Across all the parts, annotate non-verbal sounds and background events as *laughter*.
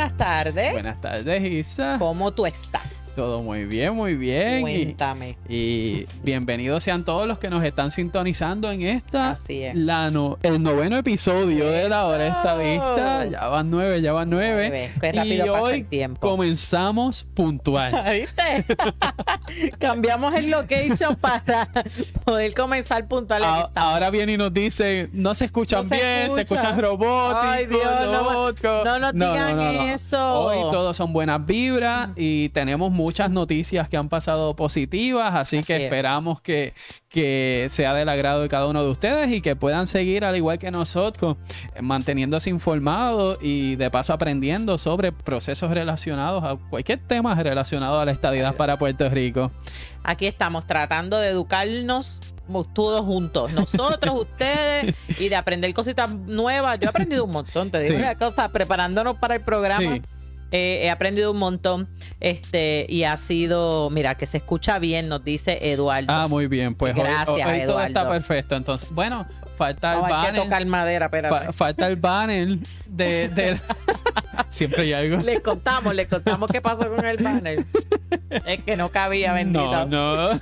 buenas tardes. Buenas tardes, Isa. ¿Cómo tú estás? Todo muy bien, muy bien. Cuéntame. Y, y bienvenidos sean todos los que nos están sintonizando en esta, Así es. la no- el noveno episodio de la hora estadista. Ya van nueve, ya van nueve. Nueve. Qué y pasa hoy el tiempo. comenzamos puntual. *laughs* ¿Viste? *laughs* Cambiamos el location para poder comenzar puntual. A- ahora viene y nos dice, no se escuchan No se bien, se escucha. escuchan robóticos. Ay, Dios, no robóticos". no nos digan eso. Hoy todos son buenas vibras y tenemos muchas noticias que han pasado positivas, así, Así que es. esperamos que, que sea del agrado de cada uno de ustedes y que puedan seguir al igual que nosotros, manteniéndose informados y de paso aprendiendo sobre procesos relacionados a cualquier tema relacionado a la estadidad para Puerto Rico. Aquí estamos tratando de educarnos todos juntos, nosotros, *laughs* ustedes, y de aprender cositas nuevas. Yo he aprendido un montón, te digo Sí. una cosa, preparándonos para el programa. Sí. Eh, he aprendido un montón este y ha sido, mira, que se escucha bien, nos dice Eduardo. Ah, muy bien, pues hoy- Gracias, hoy, todo Eduardo. está perfecto. Entonces, bueno, falta el No, hay que banner. tocar madera, espérate. Fa- falta el banner de, de- *laughs* Siempre hay algo. Les contamos, les contamos qué pasó con el banner. Es que no cabía, bendito. No, no.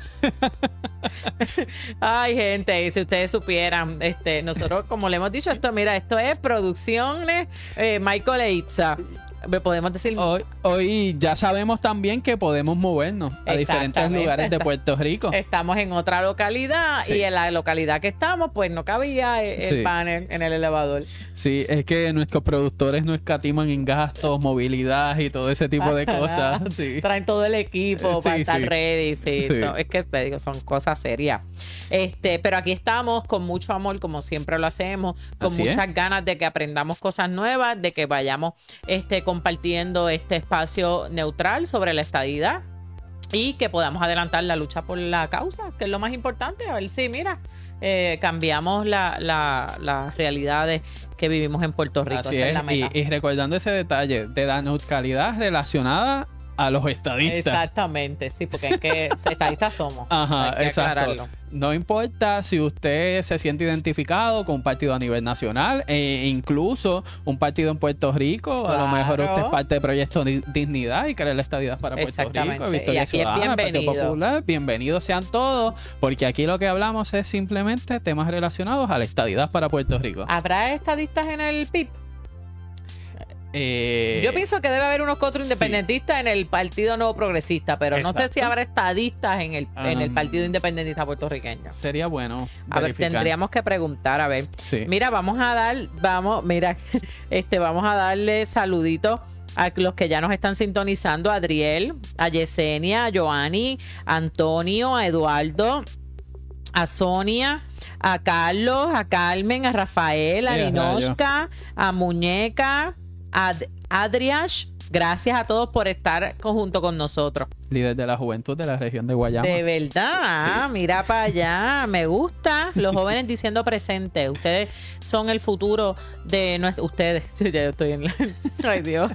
Ay, gente, y si ustedes supieran, este, nosotros, como le hemos dicho, esto, mira, esto es producciones eh, Michael Eitza. Podemos decir Hoy, hoy ya sabemos también que podemos movernos a diferentes lugares de Puerto Rico. Estamos en otra localidad Sí. y en la localidad que estamos, pues no cabía el, el Sí. banner en el elevador. Sí, es que nuestros productores no escatiman en gastos, movilidad y todo ese tipo de *laughs* cosas. Sí. Traen todo el equipo para estar ready. Sí, es que te digo, son cosas serias. Este, pero aquí estamos con mucho amor, como siempre lo hacemos, con Así es. muchas ganas de que aprendamos cosas nuevas, de que vayamos este, compartiendo este espacio neutral sobre la estadidad y que podamos adelantar la lucha por la causa, que es lo más importante. A ver si, mira, eh, cambiamos la- la- las realidades que vivimos en Puerto Rico. Así Esa es, es. la Y, meta. y recordando ese detalle de la neutralidad relacionada a los estadistas. Exactamente, sí, porque es que *laughs* estadistas somos. Ajá, Hay que exacto. aclararlo. No importa si usted se siente identificado con un partido a nivel nacional e incluso un partido en Puerto Rico. A lo mejor usted es parte del proyecto Di- Dignidad y cree la estadidad para Puerto. Rico. Victoria Y Partido bienvenido. Popular. Bienvenidos sean todos, porque aquí lo que hablamos es simplemente temas relacionados a la estadidad para Puerto Rico. ¿Habrá estadistas en el PIB? Eh, Yo pienso que debe haber unos cuatro sí. independentistas en el Partido Nuevo Progresista, pero no sé si habrá estadistas en el, en el Um, Partido Independentista puertorriqueño. Sería bueno. A ver, tendríamos que preguntar, a ver. Sí. Mira, vamos a dar, vamos, mira, *laughs* este, vamos a darle saluditos a los que ya nos están sintonizando, a Adriel, a Yesenia, a Joanny, a Antonio, a Eduardo, a Sonia, a Carlos, a Carmen, a Rafael, a Eh, Ninoshka, a Muñeca, Ad- Adriash. Gracias a todos por estar junto con nosotros. Líder de la juventud de la región de Guayama. De verdad, Sí. mira para allá, me gusta. Los jóvenes diciendo presente. Ustedes son el futuro de nuestro. Ustedes, *laughs* ya yo estoy en la. *laughs* Ay Dios,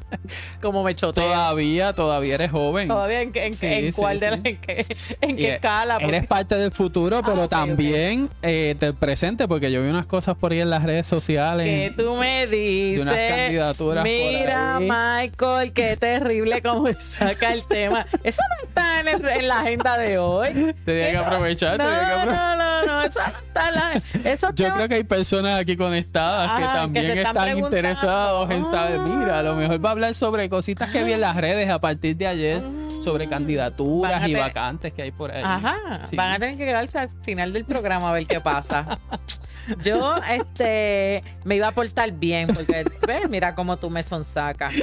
cómo me choteo. Todavía, todavía eres joven. Todavía en, qué- en, Sí, en sí, cuál de la- en qué, en qué escala. Porque- Eres parte del futuro, pero Ah, también eh, del presente, porque yo vi unas cosas por ahí en las redes sociales. que tú me dices. unas candidaturas por Mira, ahí. Michael, qué terrible cómo *laughs* saca el tema. Eso no está en, el- en la agenda de hoy. Tenía que aprovechar, No, tenía que aprovechar. no, no, no, eso no está en la. Esos Yo creo que hay personas aquí conectadas que Ajá, que también están interesados en saber. Mira, a lo mejor va a hablar sobre cositas que vi en las redes a partir de ayer, sobre Van candidaturas y te- vacantes que hay por ahí. Ajá, Sí. van a tener que quedarse al final del programa a ver qué pasa. Yo, este, me iba a portar bien, porque, ves, mira cómo tú me sonsacas.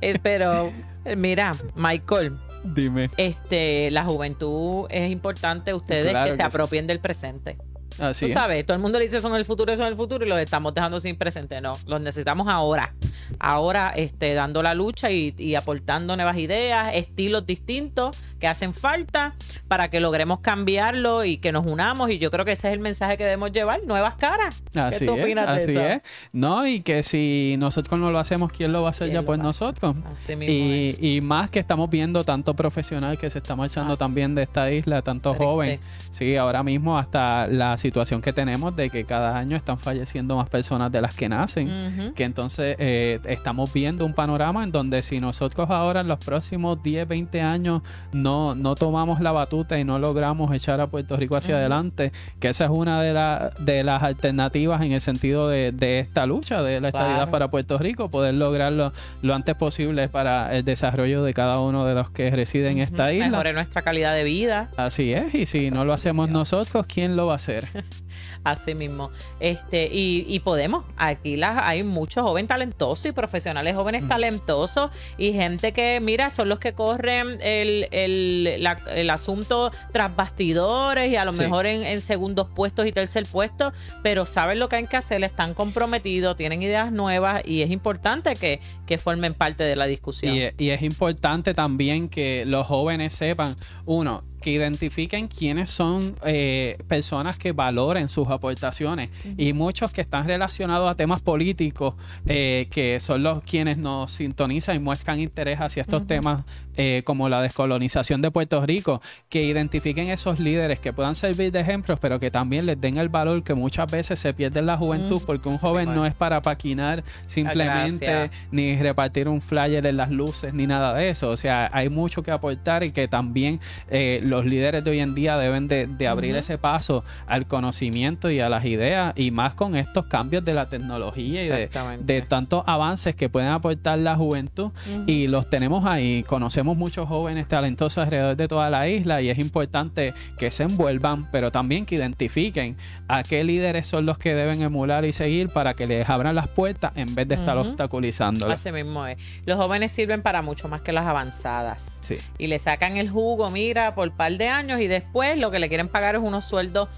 Eh, pero, mira, Michael, Dime. este, la juventud es importante, ustedes Claro que que se sí. apropien del presente. Así Tú es. sabes, todo el mundo le dice son el futuro, son el futuro y los estamos dejando sin presente. No, los necesitamos ahora. Ahora, este, dando la lucha y, y aportando nuevas ideas, estilos distintos que hacen falta para que logremos cambiarlo y que nos unamos. Y yo creo que ese es el mensaje que debemos llevar, nuevas caras. Así ¿Qué tú es, opinas de así eso? es. No, y que si nosotros no lo hacemos, ¿quién lo va a hacer ¿Quién ya por nosotros? Así mismo Y, y más que estamos viendo tanto profesional que se está marchando Así. también de esta isla, tanto Triste. joven. Sí, ahora mismo hasta la situación que tenemos de que cada año están falleciendo más personas de las que nacen, que entonces eh, estamos viendo un panorama en donde si nosotros ahora en los próximos 10, 20 años no, no tomamos la batuta y no logramos echar a Puerto Rico hacia adelante, que esa es una de, la- de las alternativas en el sentido de, de esta lucha de la estabilidad Claro. para Puerto Rico, poder lograrlo lo antes posible para el desarrollo de cada uno de los que residen en esta isla. Mejore nuestra calidad de vida. Así es, y si no lo hacemos nosotros, ¿quién lo va a hacer? *laughs* Así mismo. Este, y, y podemos. Aquí las, hay muchos jóvenes talentosos y profesionales jóvenes talentosos y gente que, mira, son los que corren el, el, la- el asunto tras bastidores y a lo Sí. mejor en, en segundos puestos y tercer puesto, pero saben lo que hay que hacer, están comprometidos, tienen ideas nuevas y es importante que, que formen parte de la discusión. Y, y es importante también que los jóvenes sepan, uno, que identifiquen quiénes son eh, personas que valoren sus aportaciones y muchos que están relacionados a temas políticos, eh, que son los quienes nos sintonizan y muestran interés hacia estos temas eh, como la descolonización de Puerto Rico, que identifiquen esos líderes que puedan servir de ejemplos, pero que también les den el valor que muchas veces se pierde en la juventud, Mm, porque un joven no es. es para paquinar simplemente gracias. ni repartir un flyer en las luces ni nada de eso. O sea, hay mucho que aportar y que también eh, los líderes de hoy en día deben de, de abrir ese paso al conocimiento y a las ideas y más con estos cambios de la tecnología y de, tantos avances que pueden aportar la juventud y los tenemos ahí. Conocemos muchos jóvenes talentosos alrededor de toda la isla y es importante que se envuelvan, pero también que identifiquen a qué líderes son los que deben emular y seguir para que les abran las puertas en vez de estar Ujú. obstaculizándolas. Así mismo es. Los jóvenes sirven para mucho más que las avanzadas. Sí. y le sacan el jugo, mira, por par de años y después lo que le quieren pagar es unos sueldos,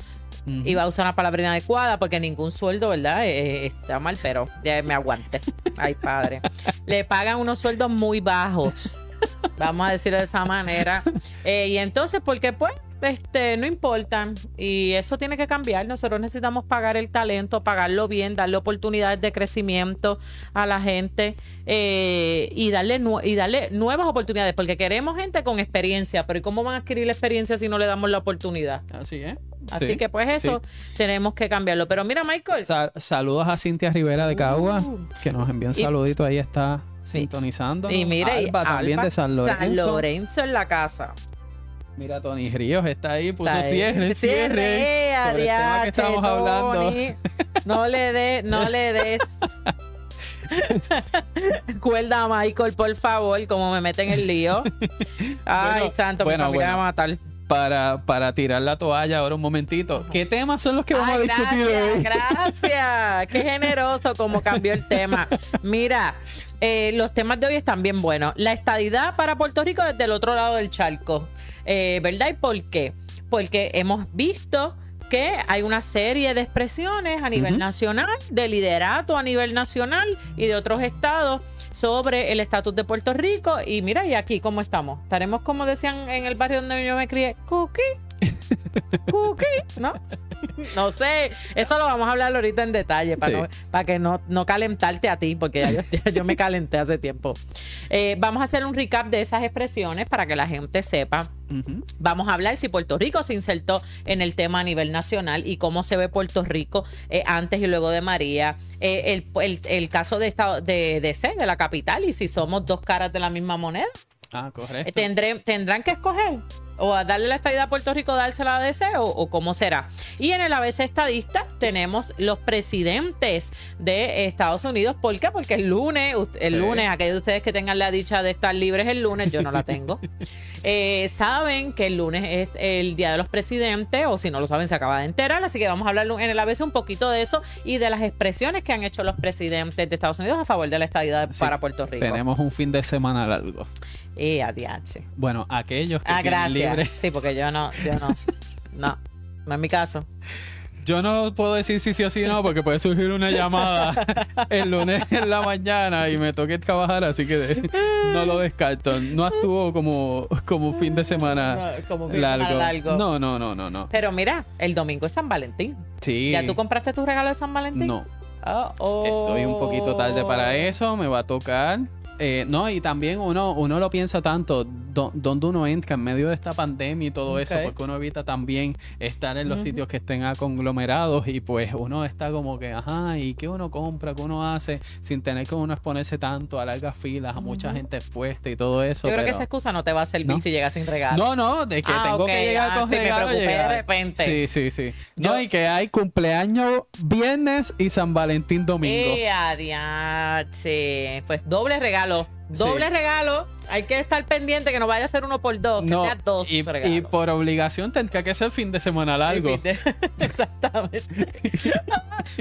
Ujú. y va a usar una palabra inadecuada porque ningún sueldo, ¿verdad? Eh, eh, está mal, pero ya me aguante. Ay, padre. Le pagan unos sueldos muy bajos. Vamos a decirlo de esa manera. Eh, y entonces, porque pues, este, no importan. Y eso tiene que cambiar. Nosotros necesitamos pagar el talento, pagarlo bien, darle oportunidades de crecimiento a la gente eh, y, darle y darle nuevas oportunidades. Porque queremos gente con experiencia. Pero ¿y cómo van a adquirir la experiencia si no le damos la oportunidad? Así es. Así Sí, que pues eso tenemos que cambiarlo. Pero mira, Michael. Sa- saludos a Cintia Rivera de Cagua, Uh. que nos envió un Y- saludito. Ahí está sintonizando. Y mira, y Alba también Alba de San Lorenzo. San Lorenzo en la casa. Mira, Tony Ríos está ahí, puso Está ahí. cierre, cierre. eh, sobre el tema que adiache, estábamos hablando. *laughs* *laughs* No le des, *laughs* no le des. Cuerda a Michael, por favor, como me meten en el lío. Ay, Bueno, santo, bueno, me va a matar. Para, para tirar la toalla ahora un momentito. ¿Qué temas son los que vamos Ay, a discutir gracias, hoy? gracias. Qué generoso como cambió el tema. Mira, eh, los temas de hoy están bien buenos. La estadidad para Puerto Rico desde el otro lado del charco. Eh, ¿Verdad? ¿Y por qué? Porque hemos visto que hay una serie de expresiones a nivel nacional, de liderato a nivel nacional y de otros estados sobre el estatus de Puerto Rico. Y mira, y aquí cómo estamos. Estaremos, como decían en el barrio donde yo me crié, cookie. Cookie, ¿no? No sé, eso lo vamos a hablar ahorita en detalle para, Sí. no- para que no, no calentarte a ti, porque ya yo, ya yo me calenté hace tiempo. Eh, vamos a hacer un recap de esas expresiones para que la gente sepa. Vamos a hablar si Puerto Rico se insertó en el tema a nivel nacional y cómo se ve Puerto Rico eh, antes y luego de María. Eh, el, el- el caso de, estado, de, de C, de la capital, y si somos dos caras de la misma moneda. Ah, correcto. tendré- tendrán que escoger o a darle la estadía a Puerto Rico, dársela a DC o, o cómo será. Y en el ABC estadista tenemos los presidentes de Estados Unidos. ¿Por qué? Porque el lunes, el Sí. lunes, aquellos de ustedes que tengan la dicha de estar libres el lunes, yo no la tengo. *laughs* eh, saben que el lunes es el Día de los Presidentes, o si no lo saben, se acaba de enterar. Así que vamos a hablar en el ABC un poquito de eso y de las expresiones que han hecho los presidentes de Estados Unidos a favor de la estadía Sí, para Puerto Rico. Tenemos un fin de semana largo. Eh, ADH. Bueno, aquellos que Ah, gracias. libre. Sí, porque yo no, yo no. No, no es mi caso. Yo no puedo decir si sí o si no, porque puede surgir una llamada el lunes en la mañana y me toque trabajar, así que no lo descarto. No estuvo como, como fin de semana No, como fin de semana largo. largo. No, no, no, no, no. Pero mira, el domingo es San Valentín. Sí. ¿Ya tú compraste tu regalo de San Valentín? No. Oh, oh. Estoy un poquito tarde para eso. Me va a tocar eh, no, y también uno, uno lo piensa tanto, do- dónde uno entra en medio de esta pandemia y todo eso, porque uno evita también estar en los sitios que estén conglomerados y pues uno está como que, ajá, ¿y qué uno compra? ¿Qué uno hace? Sin tener que uno exponerse tanto a largas filas, a mucha gente expuesta y todo eso. Yo creo que esa excusa no te va a servir No. si llegas sin regalo. No, no, de que Ah, tengo que llegar ah, con sí, me regalo, preocupé de repente. Sí, sí, sí. Yo- No, y que hay cumpleaños viernes y San Valentín domingo. ¡Eh, adiache! Pues doble regalo. Doble Sí. regalo. Hay que estar pendiente que no vaya a ser uno por dos, que No, sea dos y, regalos. y por obligación tendría que ser fin de semana largo. *laughs* Exactamente.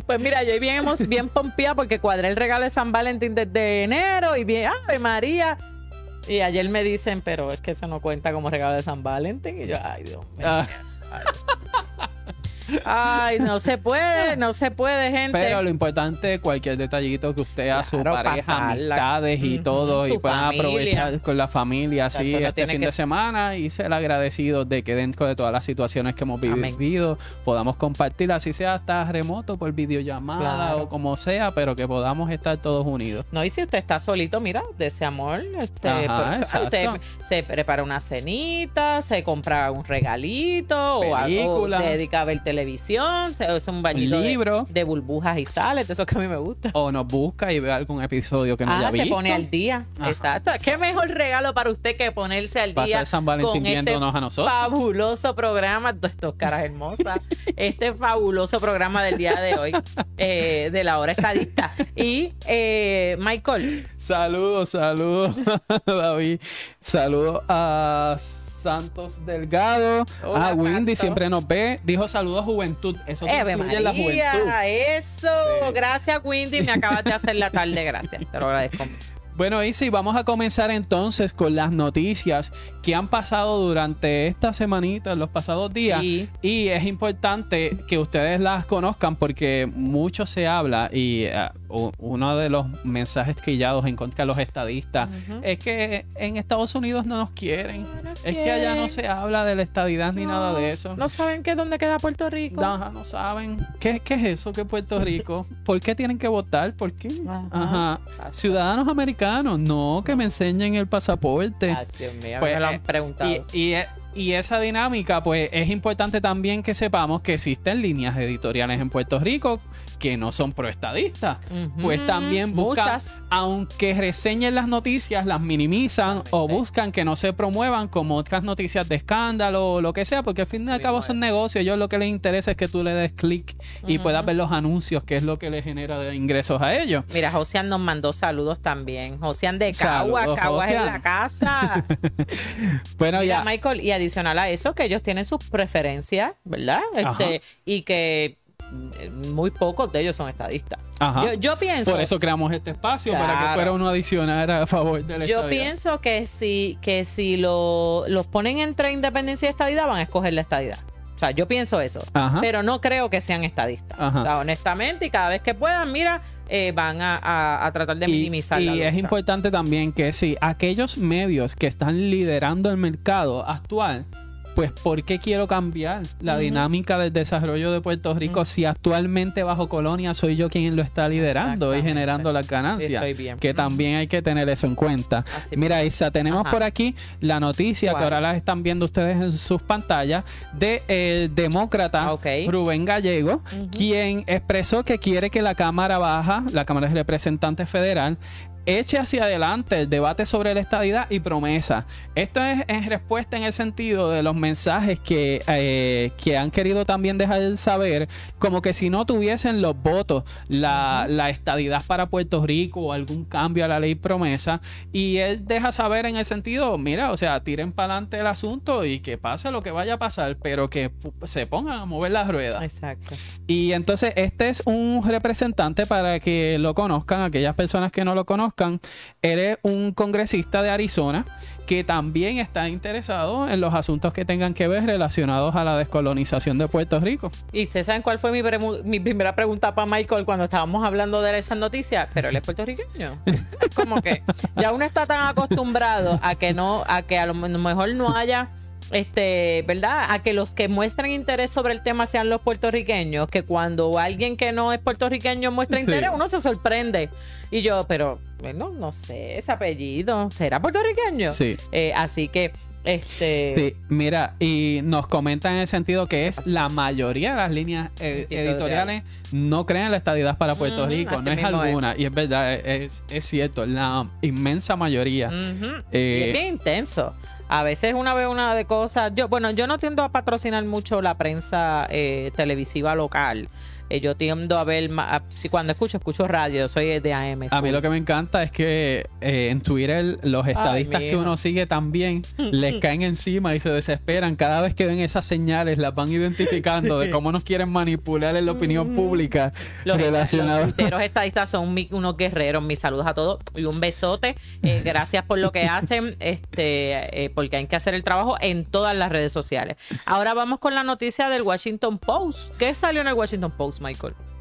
pues mira, yo hoy bien, hemos, bien pompía porque cuadré el regalo de San Valentín desde enero y bien, ¡Ave María! Y ayer me dicen, pero es que eso no cuenta como regalo de San Valentín. Y yo, ay, Dios mío. Ah, *laughs* Ay, no se puede, no se puede, gente. pero lo importante es cualquier detallito que usted a su Claro, pareja, pasarla. amistades y todo, y puedan familia. aprovechar con la familia así no este fin que de semana y ser agradecidos de que dentro de todas las situaciones que hemos Amén. vivido podamos compartir, así sea hasta remoto por videollamada Claro. o como sea, pero que podamos estar todos unidos. No, y si usted está solito, mira, de ese amor, este, Ajá, exacto. usted se prepara una cenita, se compra un regalito o algo, Película. dedica a ver televisión, se hace un bañito Un de- libro. De, burbujas y sales, de eso que a mí me gusta. O nos busca y ve algún episodio que no Ah, haya se visto. pone al día. Ajá, Exacto. ¿Qué mejor regalo para usted que ponerse al día Pasar San Valentín con este viéndonos a nosotros. fabuloso programa, estas caras hermosas, *laughs* este fabuloso programa del día de hoy, eh, de la hora estadista. Y eh, Michael, Saludos, saludos, *laughs* David. Saludos a Santos Delgado. Hola, a Windy siempre nos ve. Dijo saludos juventud. Eso te Eve incluye la juventud. María, eso. Sí. Gracias, Windy. Me acabas de hacer la tarde. Gracias. Te lo agradezco. Bueno, Isi, vamos a comenzar entonces con las noticias que han pasado durante esta semanita, los pasados días. Sí. Y es importante que ustedes las conozcan porque mucho se habla y u- uno de los mensajes trillados en contra de los estadistas es que en Estados Unidos no nos quieren. No Es que allá no se habla de la estadidad ni nada de eso. No saben qué dónde queda Puerto Rico. Ajá, no saben. ¿Qué, ¿Qué es eso que Puerto Rico? *laughs* ¿Por qué tienen que votar? ¿Por qué? Ajá. Ajá. Ciudadanos americanos, no, que me enseñen el pasaporte. Ay, Dios mío, Pues, me lo han eh, preguntado. Y, y, y esa dinámica, pues es importante también que sepamos que existen líneas editoriales en Puerto Rico que no son proestadistas. Pues también buscan, Muchas. aunque reseñen las noticias, las minimizan o buscan que no se promuevan como otras noticias de escándalo o lo que sea, porque al fin y al cabo son negocios. Ellos lo que les interesa es que tú le des clic y puedas ver los anuncios, que es lo que les genera de ingresos a ellos. Mira, Josian nos mandó saludos también. Josian de Cagua, Saludos, Caguas en la casa. *laughs* Bueno, Mira, ya. Michael, y adicional a eso, que ellos tienen sus preferencias, ¿verdad? Este, y que muy pocos de ellos son estadistas. Ajá. Yo, yo pienso. Por eso creamos este espacio, para que fuera uno adicional a favor de la Yo estadidad. pienso que si, que si lo, los ponen entre independencia y estadidad, van a escoger la estadidad. O sea, yo pienso eso. Ajá. Pero no creo que sean estadistas. Ajá. O sea, honestamente, y cada vez que puedan, mira, eh, van a, a- a tratar de Y- minimizar y, la es lucha. importante también que si aquellos medios que están liderando el mercado actual, pues ¿por qué quiero cambiar la dinámica del desarrollo de Puerto Rico si actualmente bajo colonia soy yo quien lo está liderando y generando las ganancias? Estoy bien. Que también hay que tener eso en cuenta. Así Mira, Isa, tenemos Ajá. por aquí la noticia que ahora la están viendo ustedes en sus pantallas de el demócrata Ah, ok. Rubén Gallego, quien expresó que quiere que la Cámara Baja, la Cámara de Representantes Federal, eche hacia adelante el debate sobre la estadidad y promesa. Esto es en respuesta en el sentido de los mensajes que, eh, que han querido también dejar saber, como que si no tuviesen los votos, la, la estadidad para Puerto Rico o algún cambio a la ley promesa, y él deja saber en el sentido, mira, o sea, tiren para adelante el asunto y que pase lo que vaya a pasar, pero que se pongan a mover las ruedas. Exacto. Y entonces este es un representante para que lo conozcan, aquellas personas que no lo conozcan. Él es un congresista de Arizona que también está interesado en los asuntos que tengan que ver relacionados a la descolonización de Puerto Rico. ¿Y ustedes saben cuál fue mi, primera pregunta para Michael cuando estábamos hablando de esas noticias? Pero él es puertorriqueño. *laughs* Como que ya uno está tan acostumbrado a que no, a que a lo mejor no haya este, ¿verdad? A que los que muestren interés sobre el tema sean los puertorriqueños, que cuando alguien que no es puertorriqueño muestra Sí. interés, uno se sorprende. Y yo, pero, bueno, no sé, ese apellido, ¿será puertorriqueño? Sí. Eh, así que, este... Sí, mira, y nos comentan en el sentido que es la mayoría de las líneas eh, Editoriales. no creen en la estadidad para Puerto Rico, no es alguna, y es verdad, es, es cierto, la inmensa mayoría. Eh, y es bien intenso. A veces una vez una de cosas. Yo, bueno, yo no tiendo a patrocinar mucho la prensa eh, televisiva local. Eh, yo tiendo a ver a- si cuando escucho, escucho radio, soy de AM. A mí lo que me encanta es que eh, en Twitter los estadistas que uno sigue también *laughs* les caen encima y se desesperan. Cada vez que ven esas señales las van identificando *laughs* de cómo nos quieren manipular en la opinión pública Los, los tuiteros *laughs* estadistas son mi- unos guerreros. Mis saludos a todos y un besote. Eh, gracias por lo que hacen, este, eh, porque hay que hacer el trabajo en todas las redes sociales. Ahora vamos con la noticia del Washington Post. ¿Qué salió en el Washington Post, Michael?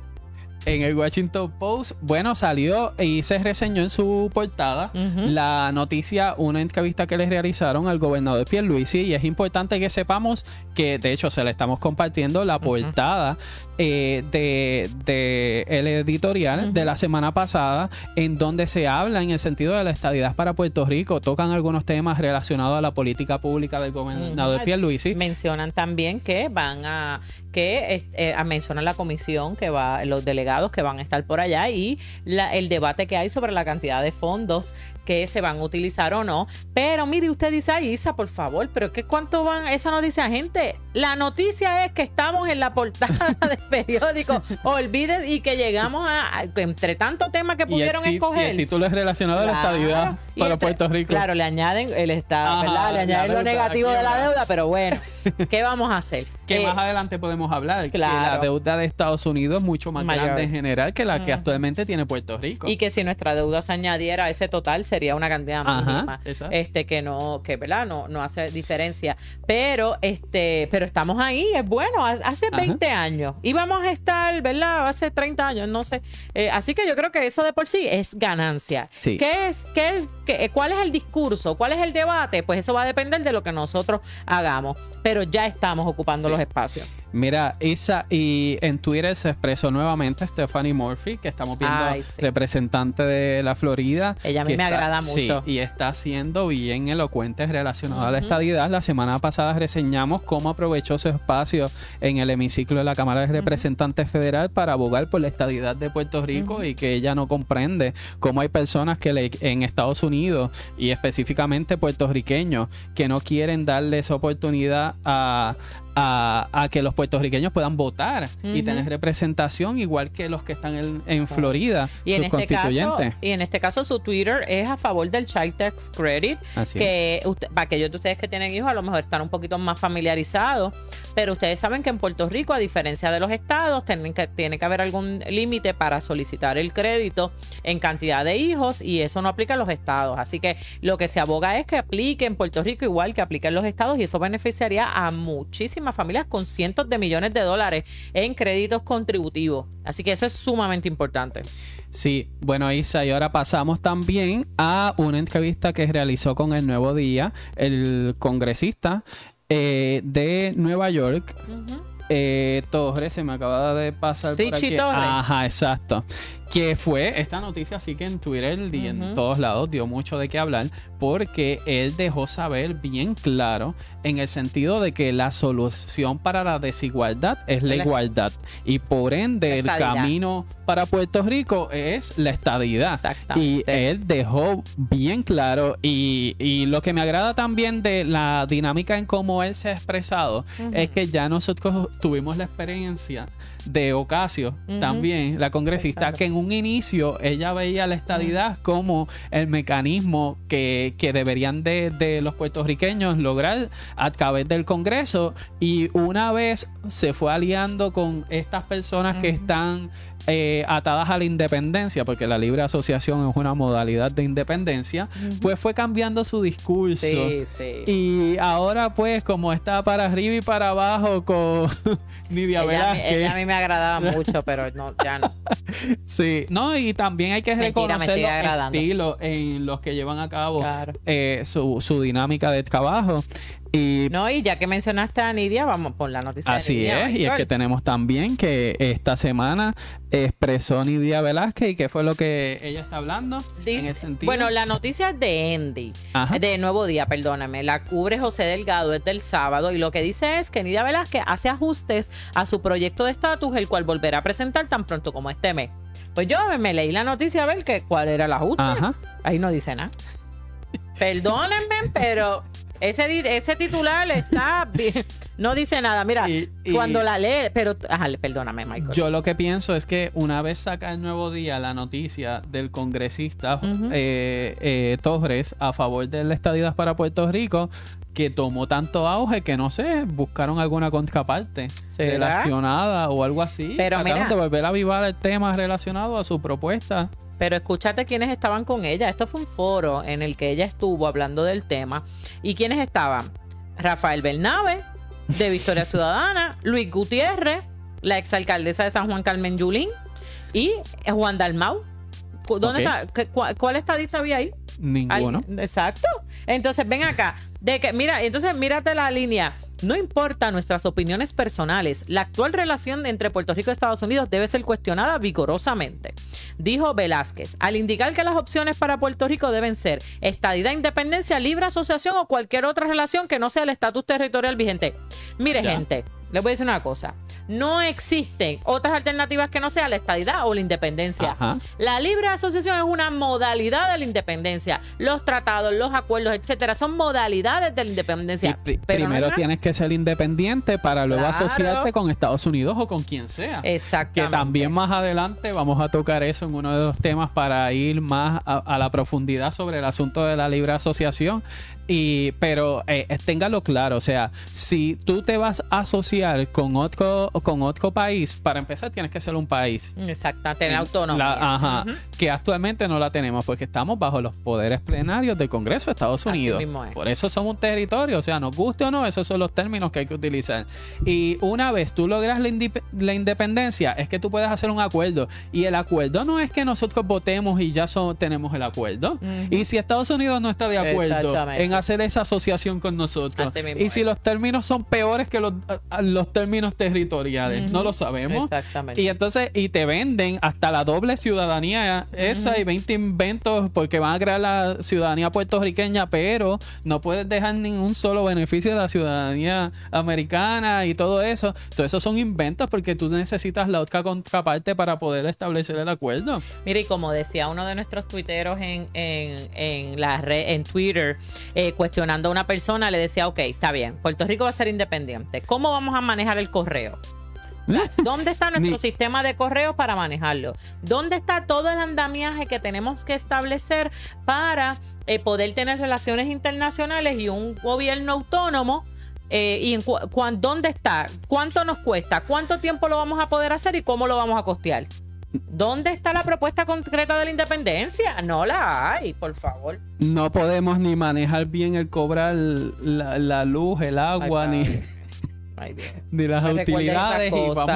En el Washington Post, bueno, salió y se reseñó en su portada la noticia, una entrevista que les realizaron al gobernador Pierluisi y es importante que sepamos que, de hecho, se le estamos compartiendo la portada eh, de, de el editorial de la semana pasada en donde se habla en el sentido de la estadidad para Puerto Rico, tocan algunos temas relacionados a la política pública del gobernador. Pierluisi. Mencionan también que van a que este, eh, mencionan la comisión que va, los delegados que van a estar por allá y la- el debate que hay sobre la cantidad de fondos que se van a utilizar o no. Pero mire, usted dice, ay Isa, por favor, pero ¿qué cuánto van esa noticia? Gente, la noticia es que estamos en la portada *laughs* del periódico. Olviden y que llegamos a, a- entre tanto tema que pudieron y escoger. el título es relacionado a la Claro. Y para entre- Puerto Rico. Claro, le añaden el estado, Ajá, ¿verdad? Le añaden lo negativo de la deuda, pero bueno, *laughs* ¿qué vamos a hacer? que Eh, más adelante podemos hablar, que la claro. deuda de Estados Unidos es mucho más Mayor. grande en general que la que actualmente tiene Puerto Rico. y que si nuestra deuda se añadiera a ese total sería una cantidad Ajá, mínima este que no que verdad no, no hace diferencia. Pero este pero estamos ahí es bueno ha- hace Ajá. 20 años. Íbamos a estar verdad hace 30 años no sé. Eh, así que yo creo que eso de por sí es ganancia. Sí. ¿Qué es, qué es, qué- cuál es el discurso cuál es el debate pues eso va a depender de lo que nosotros hagamos. Pero ya estamos ocupando Sí. los espacios Mira, Isa, y en Twitter se expresó nuevamente Stephanie Murphy, que estamos viendo Ay, sí. representante de la Florida. Ella a mí me está- agrada sí, mucho. y está siendo bien elocuente relacionado a la estadidad. La semana pasada reseñamos cómo aprovechó su espacio en el hemiciclo de la Cámara de Representantes Federal para abogar por la estadidad de Puerto Rico y que ella no comprende cómo hay personas que le- en Estados Unidos y específicamente puertorriqueños que no quieren darles oportunidad a, a, a que los puertorriqueños puedan votar y tener representación igual que los que están en, en Florida, Y en, sus este caso, constituyentes. y en este caso su Twitter es a favor del Child Tax Credit, Así es. que usted- para aquellos de ustedes que tienen hijos a lo mejor están un poquito más familiarizados, pero ustedes saben que en Puerto Rico, a diferencia de los estados, tienen que, tiene que haber algún límite para solicitar el crédito en cantidad de hijos y eso no aplica en los estados. Así que lo que se aboga es que aplique en Puerto Rico igual que aplica en los estados y eso beneficiaría a muchísimas familias con cientos de millones de dólares en créditos contributivos. Así que eso es sumamente importante. Sí, bueno Isa, y ahora pasamos también a una entrevista que realizó con el Nuevo Día, el congresista eh, de Nueva York, Ujú. eh, Torres, se me acaba de pasar por Richie aquí. Torres. Ajá, exacto. Que fue esta noticia, sí que en Twitter y en todos lados dio mucho de qué hablar, porque él dejó saber bien claro en el sentido de que la solución para la desigualdad es la igualdad. Y por ende, el camino para Puerto Rico es la estadidad. Y él dejó bien claro, y, y lo que me agrada también de la dinámica en cómo él se ha expresado, es que ya nosotros tuvimos la experiencia de Ocasio, también, la congresista, Exacto. que en un inicio ella veía la estadidad como el mecanismo que, que deberían de, de los puertorriqueños lograr a través del Congreso y una vez se fue aliando con estas personas que están eh, atadas a la independencia, porque la libre asociación es una modalidad de independencia, pues fue cambiando su discurso. Sí, sí. Y ahora pues como está para arriba y para abajo con *laughs* Nidia ella, ella a mí me agradaba *laughs* mucho, pero no, ya no. Sí, no, y también hay que Mentira, reconocer los agradando. estilos en los que llevan a cabo Claro. eh, su, su dinámica de trabajo. Y No, y ya que mencionaste a Nidia, vamos por la noticia Así de Nidia. es, y es que tenemos también que esta semana expresó Nidia Velázquez y qué fue lo que ella está hablando en Dice- ese sentido. bueno, la noticia es de Andy, Ajá. de Nuevo Día, perdóname. La cubre José Delgado, es del sábado, y lo que dice es que Nidia Velázquez hace ajustes a su proyecto de estatus, el cual volverá a presentar tan pronto como este mes. Pues yo me leí la noticia a ver que, cuál era el ajuste. Ajá. Ahí no dice nada. Perdónenme, pero ese, ese titular está *laughs* bien. No dice nada. Mira, Y- y- cuando la lee, pero. Ajá, perdóname, Michael. Yo lo que pienso es que una vez saca el nuevo día la noticia del congresista Ujú. eh, eh, Torres a favor de la estadidad para Puerto Rico, que tomó tanto auge que no sé, buscaron alguna contraparte ¿Será? relacionada o algo así. Pero mira- de volver a avivar el tema relacionado a su propuesta. Pero escúchate quiénes estaban con ella. Esto fue un foro en el que ella estuvo hablando del tema. ¿Y quiénes estaban? Rafael Bernabe, de Victoria *laughs* Ciudadana, Luis Gutiérrez, la exalcaldesa de San Juan Carmen Yulín, y Juan Dalmau. ¿Dónde está? ¿Qué- cuál, cuál estadista había ahí? Ninguno. Al- Exacto. Entonces, ven acá. De que, mira, entonces mírate la línea. No importa nuestras opiniones personales, la actual relación entre Puerto Rico y Estados Unidos debe ser cuestionada vigorosamente, dijo Velázquez, al indicar que las opciones para Puerto Rico deben ser estadidad, independencia, libre asociación o cualquier otra relación que no sea el estatus territorial vigente. Mire, Ya. gente, les voy a decir una cosa. No existen otras alternativas que no sea la estadidad o la independencia. Ajá. La libre asociación es una modalidad de la independencia. Los tratados, los acuerdos, etcétera, son modalidades de la independencia. Pero primero tienes que ser independiente para luego Claro. asociarte con Estados Unidos o con quien sea. Que Exactamente. también más adelante vamos a tocar eso en uno de los temas para ir más a, a la profundidad sobre el asunto de la libre asociación. Y, pero eh, eh, téngalo claro, o sea, si tú te vas a asociar con otro, con otro país, para empezar tienes que ser un país. Exacto, tener La- autonomía. ajá, que actualmente no la tenemos porque estamos bajo los poderes plenarios del Congreso de Estados Unidos. mismo es. Por eso somos un territorio, o sea, nos guste o no, esos son los términos que hay que utilizar. Y una vez tú logras la, la independencia, es que tú puedes hacer un acuerdo. Y el acuerdo no es que nosotros votemos y ya so- tenemos el acuerdo. Y si Estados Unidos no está de acuerdo en hacer esa asociación con nosotros, y si es. los términos son peores que los, los términos territoriales, no lo sabemos. Exactamente. Y entonces, y te venden hasta la doble ciudadanía esa y 20 inventos porque van a crear la ciudadanía puertorriqueña, pero no puedes dejar ningún solo beneficio de la ciudadanía americana y todo eso. Todo eso son inventos porque tú necesitas la otra contraparte para poder establecer el acuerdo. Mira, y como decía uno de nuestros tuiteros en, en, en la red, en Twitter, eh, cuestionando a una persona, le decía, ok, está bien, Puerto Rico va a ser independiente. ¿Cómo vamos a manejar el correo? O sea, *laughs* ¿Dónde está nuestro sistema de correos para manejarlo? ¿Dónde está todo el andamiaje que tenemos que establecer para eh, poder tener relaciones internacionales y un gobierno autónomo? Eh, ¿Y en cu- cuan- dónde está? ¿Cuánto nos cuesta? ¿Cuánto tiempo lo vamos a poder hacer y cómo lo vamos a costear? ¿Dónde está la propuesta concreta de la independencia? No la hay, por favor. No podemos ni manejar bien el cobrar la, la luz, el agua, *laughs* Ay, ni. Ay, ni las Me utilidades. Y vamos.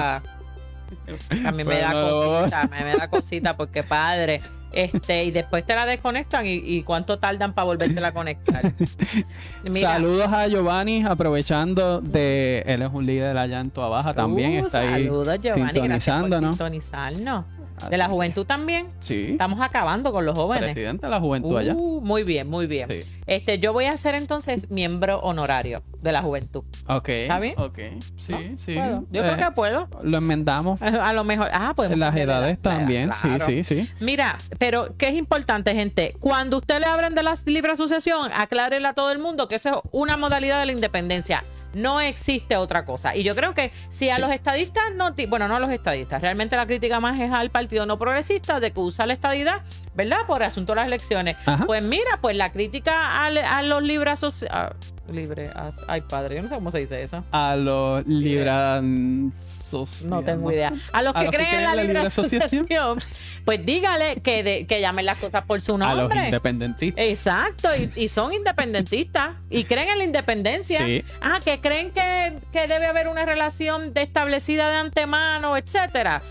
A mí me Pero da no cosita, me, me da cosita porque padre, este, y después te la desconectan y, y cuánto tardan para volvértela a conectar. *laughs* Mira, Saludos a Giovanni, aprovechando de él es un líder allá en Tua Baja también, uh, está ahí Saludos, Giovanni, gracias por sintonizándonos. sintonizarnos. Así De la que, juventud también. Sí, Estamos acabando con los jóvenes. presidente de la juventud allá. Uh, muy bien, muy bien. Sí. Este, yo voy a ser entonces miembro honorario de la juventud. Ok. ¿Está bien? Ok. Sí, ¿No? sí. ¿Puedo? Yo Eh, creo que puedo. Lo enmendamos. *laughs* A lo mejor. Ah, pues. En las edades ¿verdad? también, Claro. sí, sí, sí. Mira, pero ¿qué es importante, gente? Cuando usted le abren de la libre asociación, aclárele a todo el mundo que eso es una modalidad de la independencia. No existe otra cosa. Y yo creo que si a Sí. los estadistas no, bueno, no a los estadistas, realmente la crítica más es al partido no progresista de que usa la estadidad, ¿verdad? Por asunto de las elecciones. Ajá. Pues mira, pues la crítica al- a, los libres. Libre, ay padre, yo no sé cómo se dice eso. A los libranzos. No tengo idea. A los A que creen en la libre asociación, pues dígale que, de- que llamen las cosas por su A los nombre. independentistas. Exacto, y, y son independentistas y creen en la independencia. Sí. Ah, que creen que, que debe haber una relación de establecida de antemano, etcétera.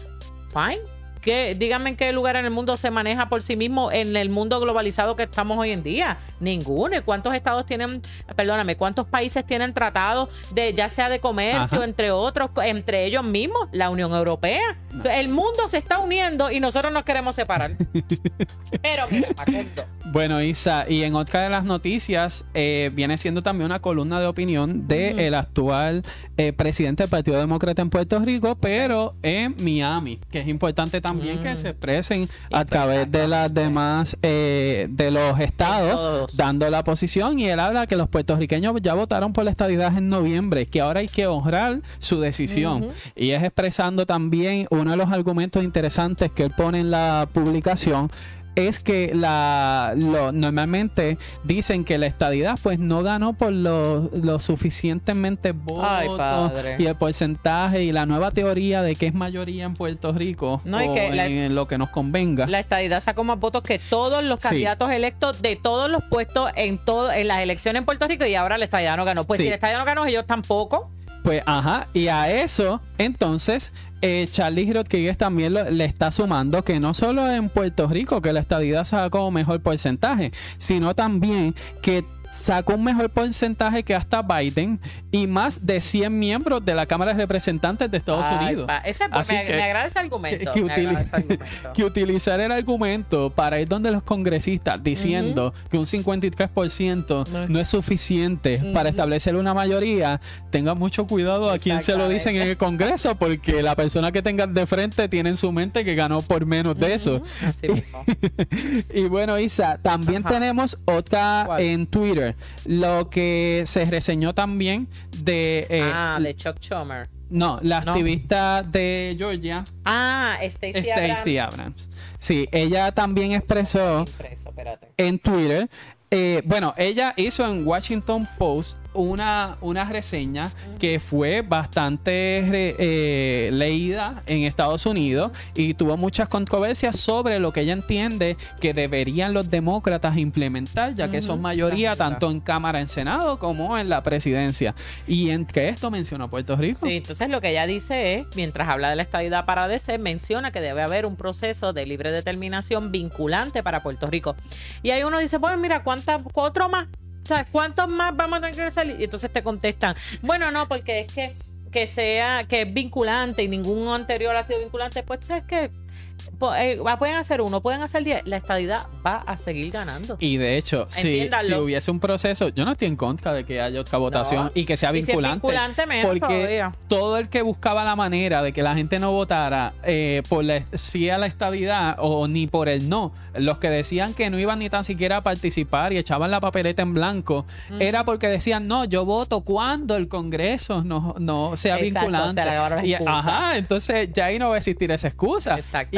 Fine. ¿Qué, díganme en qué lugar en el mundo se maneja por sí mismo en el mundo globalizado que estamos hoy en día. Ninguno. ¿Y ¿Cuántos estados tienen, perdóname, cuántos países tienen tratados de ya sea de comercio, Ajá. entre otros, entre ellos mismos, la Unión Europea? Entonces, el mundo se está uniendo y nosotros nos queremos separar. *laughs* Pero mira, Macondo. Bueno, Isa, y en otra de las noticias eh, viene siendo también una columna de opinión del el actual eh, presidente del Partido Demócrata en Puerto Rico, pero en Miami, que es importante también que Mm. se expresen a Y través de las demás eh, de los estados dando la posición y él habla que los puertorriqueños ya votaron por la estadidad en noviembre, que ahora hay que honrar su decisión. Y es expresando también uno de los argumentos interesantes que él pone en la publicación es que la lo- normalmente dicen que la estadidad pues no ganó por lo, lo suficientemente votos Ay, padre. y el porcentaje y la nueva teoría de que es mayoría en Puerto Rico No, o que la- en lo que nos convenga. La estadidad sacó más votos que todos los Sí. candidatos electos de todos los puestos en todo, en las elecciones en Puerto Rico y ahora la estadidad no ganó. Pues Sí. si la estadidad no ganó, ellos tampoco. Pues, ajá, y a eso, entonces, eh, Charlie Rodríguez también lo- le está sumando que no solo en Puerto Rico que la estadidad sacó mejor porcentaje, sino también que sacó un mejor porcentaje que hasta Biden y más de 100 miembros de la Cámara de Representantes de Estados Ay, Unidos. pa- ese, pues, Así me, que- me agrada ese argumento. que utili- argumento. *laughs* utilizar el argumento para ir donde los congresistas diciendo que un 53% No. no es suficiente para establecer una mayoría, tenga mucho cuidado a quien se lo dicen en el Congreso, porque la persona que tengan de frente tiene en su mente que ganó por menos de eso. Ujú, así mismo. *laughs* y bueno, Isa, también Ajá. tenemos otra ¿Cuál? en Twitter, lo que se reseñó también de... eh, ah, de Chuck Schumer. No, la No. activista de Georgia, Ah, Stacey Abrams. Abrams. Sí, ella también expresó Impreso, en Twitter. eh, bueno, ella hizo en Washington Post una, una reseña que fue bastante eh, leída en Estados Unidos y tuvo muchas controversias sobre lo que ella entiende que deberían los demócratas implementar, ya que son mayoría tanto en Cámara, en Senado, como en la presidencia. Y entre esto mencionó Puerto Rico. Sí, entonces lo que ella dice es, mientras habla de la estadidad para DC, menciona que debe haber un proceso de libre determinación vinculante para Puerto Rico. Y ahí uno dice, bueno, mira, ¿cuántas, otro más? ¿Cuántos más vamos a tener que salir? Y entonces te contestan, bueno, no, porque es que que sea que es vinculante y ningún anterior ha sido vinculante, pues es que pueden hacer uno, pueden hacer diez, la estadidad va a seguir ganando. Y de hecho, si, si hubiese un proceso, yo no estoy en contra de que haya otra votación No. y que sea si vinculante. menos porque todavía. todo el que buscaba la manera de que la gente no votara eh, por la, sí a la estabilidad o ni por el no, los que decían que no iban ni tan siquiera a participar y echaban la papeleta en blanco, era porque decían, no, yo voto cuando el Congreso no, no sea Exacto, vinculante. Y- ajá, entonces ya ahí no va a existir esa excusa.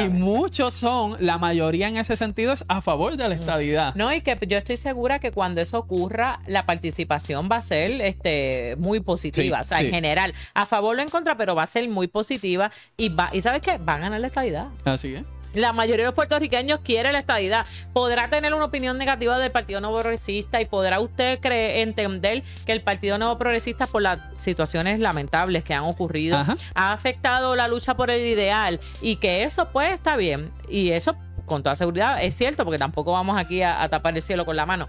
Y muchos son, la mayoría en ese sentido es a favor de la estadidad. No, y que yo estoy segura que cuando eso ocurra, la participación va a ser este, muy positiva. Sí, o sea, sí. en general, a favor o en contra, pero va a ser muy positiva. Y va, y ¿sabes qué? Va a ganar la estadidad. Así es. La mayoría de los puertorriqueños quiere la estadidad. Podrá tener una opinión negativa del Partido Nuevo Progresista y podrá usted entender que el Partido Nuevo Progresista, por las situaciones lamentables que han ocurrido, Ajá. ha afectado la lucha por el ideal y que eso pues está bien. Y eso con toda seguridad es cierto porque tampoco vamos aquí a, a tapar el cielo con la mano.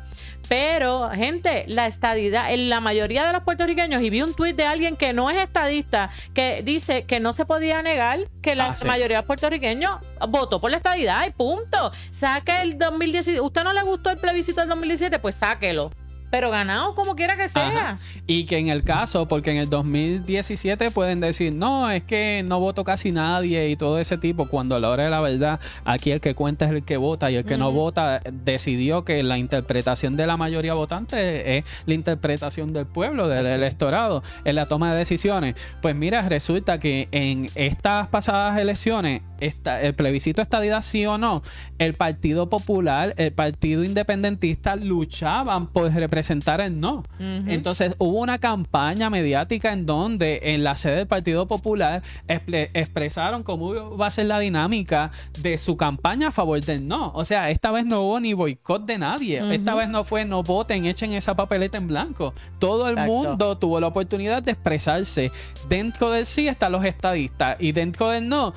Pero, gente, la estadidad, en la mayoría de los puertorriqueños, y vi un tuit de alguien que no es estadista, que dice que no se podía negar que la Ah, sí. mayoría de los puertorriqueños votó por la estadidad y punto. Saque el 2017. ¿Usted no le gustó el plebiscito del 2017? Pues sáquelo. Pero ganado como quiera que sea. Ajá. Y que en el caso, porque en el 2017 pueden decir, no, es que no votó casi nadie y todo ese tipo, cuando a la hora de la verdad, aquí el que cuenta es el que vota y el que no vota decidió que la interpretación de la mayoría votante es la interpretación del pueblo, del Así electorado, en la toma de decisiones. Pues mira, resulta que en estas pasadas elecciones, esta, el plebiscito estadidad sí o no, el Partido Popular, el Partido Independentista luchaban por representar el no. Entonces hubo una campaña mediática en donde en la sede del Partido Popular expre- expresaron cómo va a ser la dinámica de su campaña a favor del no. O sea, esta vez no hubo ni boicot de nadie. Esta vez no fue no voten, echen esa papeleta en blanco. Todo el Exacto. mundo tuvo la oportunidad de expresarse. Dentro del sí están los estadistas y dentro del no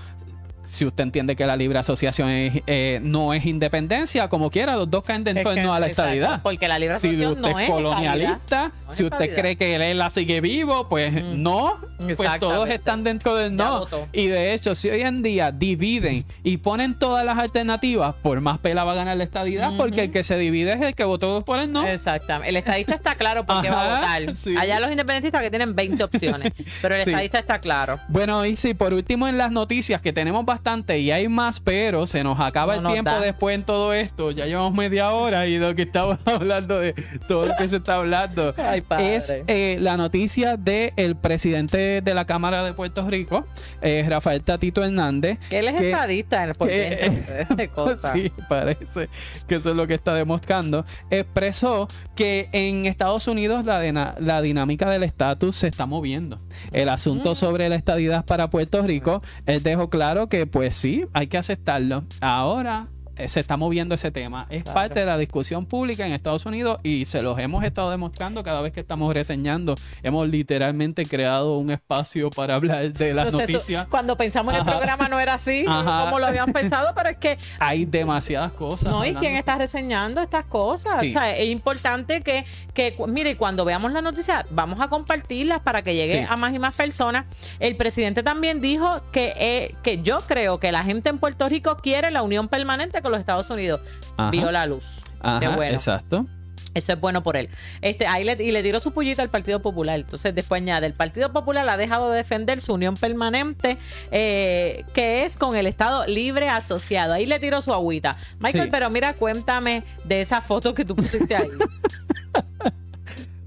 si usted entiende que la libre asociación es, eh, no es independencia, como quiera, los dos caen dentro de no a la estadidad. porque la libre Si asociación usted no es colonialista, estadidad. No es si usted cree que él la sigue vivo, pues no. Pues todos están dentro del no. Y de hecho, si hoy en día dividen y ponen todas las alternativas, por más pela va a ganar la estadidad, porque el que se divide es el que votó por el no. Exactamente. El estadista está claro por qué va a votar. *laughs* sí. Allá los independentistas que tienen 20 opciones, *laughs* pero el Sí. estadista está claro. Bueno, y sí, por último en las noticias, que tenemos bastante y hay más, pero se nos acaba No el tiempo da. después en todo esto. Ya llevamos media hora y de lo que estamos *laughs* hablando de todo lo que se está hablando. Ay, es eh, la noticia del presidente de la Cámara de Puerto Rico, eh, Rafael Tatito Hernández. Que él es que- estadista en el que- *laughs* *laughs* de cosas. Sí, parece que eso es lo que está demostrando. Expresó que en Estados Unidos la, dinámica del estatus se está moviendo. El asunto sobre la estadidad para Puerto Rico, él dejó claro que pues sí, hay que aceptarlo. Ahora se está moviendo ese tema. Es Claro. parte de la discusión pública en Estados Unidos y se los hemos estado demostrando cada vez que estamos reseñando. Hemos literalmente creado un espacio para hablar de las Entonces, eso- noticias. cuando pensamos en el Ajá. programa no era así, Ajá. como lo habían pensado, pero es que *laughs* Hay demasiadas cosas. No, ¿y quién está reseñando estas cosas? Sí. O sea, es importante que, que, mire, cuando veamos la noticia, vamos a compartirlas para que llegue Sí. a más y más personas. El presidente también dijo que, eh, que yo creo que la gente en Puerto Rico quiere la unión permanente con los Estados Unidos. Ajá. Vio la luz. Ajá, Qué bueno. exacto. Eso es bueno por él. Este, ahí le, y le tiró su pullita al Partido Popular. Entonces, después añade, el Partido Popular ha dejado de defender su unión permanente, eh, que es con el Estado libre asociado. Ahí le tiró su agüita. Michael, Sí. pero mira, cuéntame de esa foto que tú pusiste ahí. *laughs*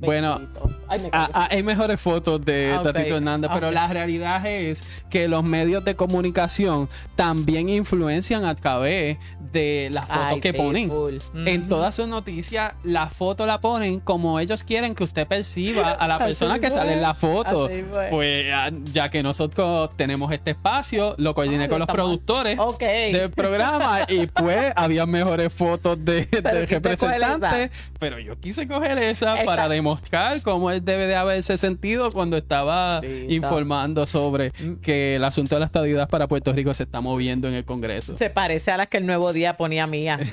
Bueno, Bendito. Ay, me Ah, ah, hay mejores fotos de Ah. Tatito Hernández, pero la realidad es que los medios de comunicación también influencian a través de las fotos Ay, que sí, ponen. En todas sus noticias, la foto la ponen como ellos quieren que usted perciba a la *laughs* persona que sale en la foto. Pues ya que nosotros tenemos este espacio, lo coordiné con los productores del programa y pues había mejores fotos de, de representantes, pero yo quise coger esa para demostrar cómo él debe de haberse sentido cuando estaba Sí, informando sobre que el asunto de la estadidad para Puerto Rico se está moviendo en el Congreso. Se parece a las que el nuevo día ponía mía. *laughs*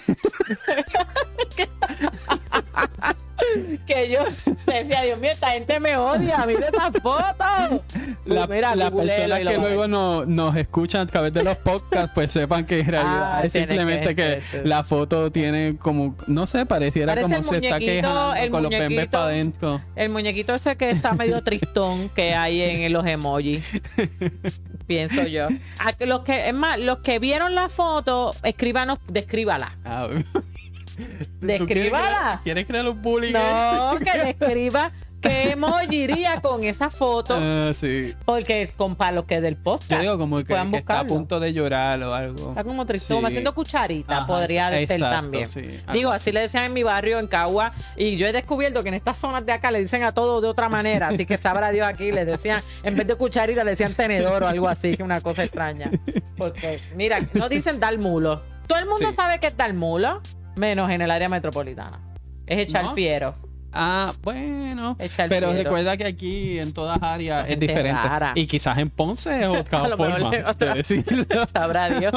*laughs* *laughs* que yo decía, Dios mío, esta gente me odia, mira esta foto. La- Mira, personas y lo que luego no- nos escuchan a través de los podcasts, pues sepan que en *laughs* realidad Ah, es tiene simplemente que la foto tiene como, no sé, pareciera Parece como se está quejando el con los muñequito. para adentro. El muñequito ese que está medio tristón que hay en los emojis. *laughs* Pienso yo. A los que, es más, los que vieron la foto, escríbanos, descríbala. Ah, ¿tú quieres *laughs* Descríbala. ¿Quieres crear un bullying? No, *laughs* que describa qué emoji iría con esa foto. Ah, sí. Porque con para los que del Yo podcast digo como que, está a punto de llorar o algo. Está como tristón, Sí. haciendo cucharita, Ajá, podría sí, ser exacto, también. sí, Digo, así le decían en mi barrio, en Cagua, y yo he descubierto que en estas zonas de acá le dicen a todo de otra manera, así que sabrá Dios aquí, le decían, en vez de cucharita, le decían tenedor o algo así, que una cosa extraña. Porque, mira, no dicen dar mulo. Todo el mundo sabe que es dar mulo, menos en el área metropolitana. Es echar ¿No? fiero. Ah, bueno. Pero recuerda que aquí en todas áreas es diferente. rara. Y quizás en Ponce es *laughs* otra forma de decirlo. *laughs* Sabrá Dios.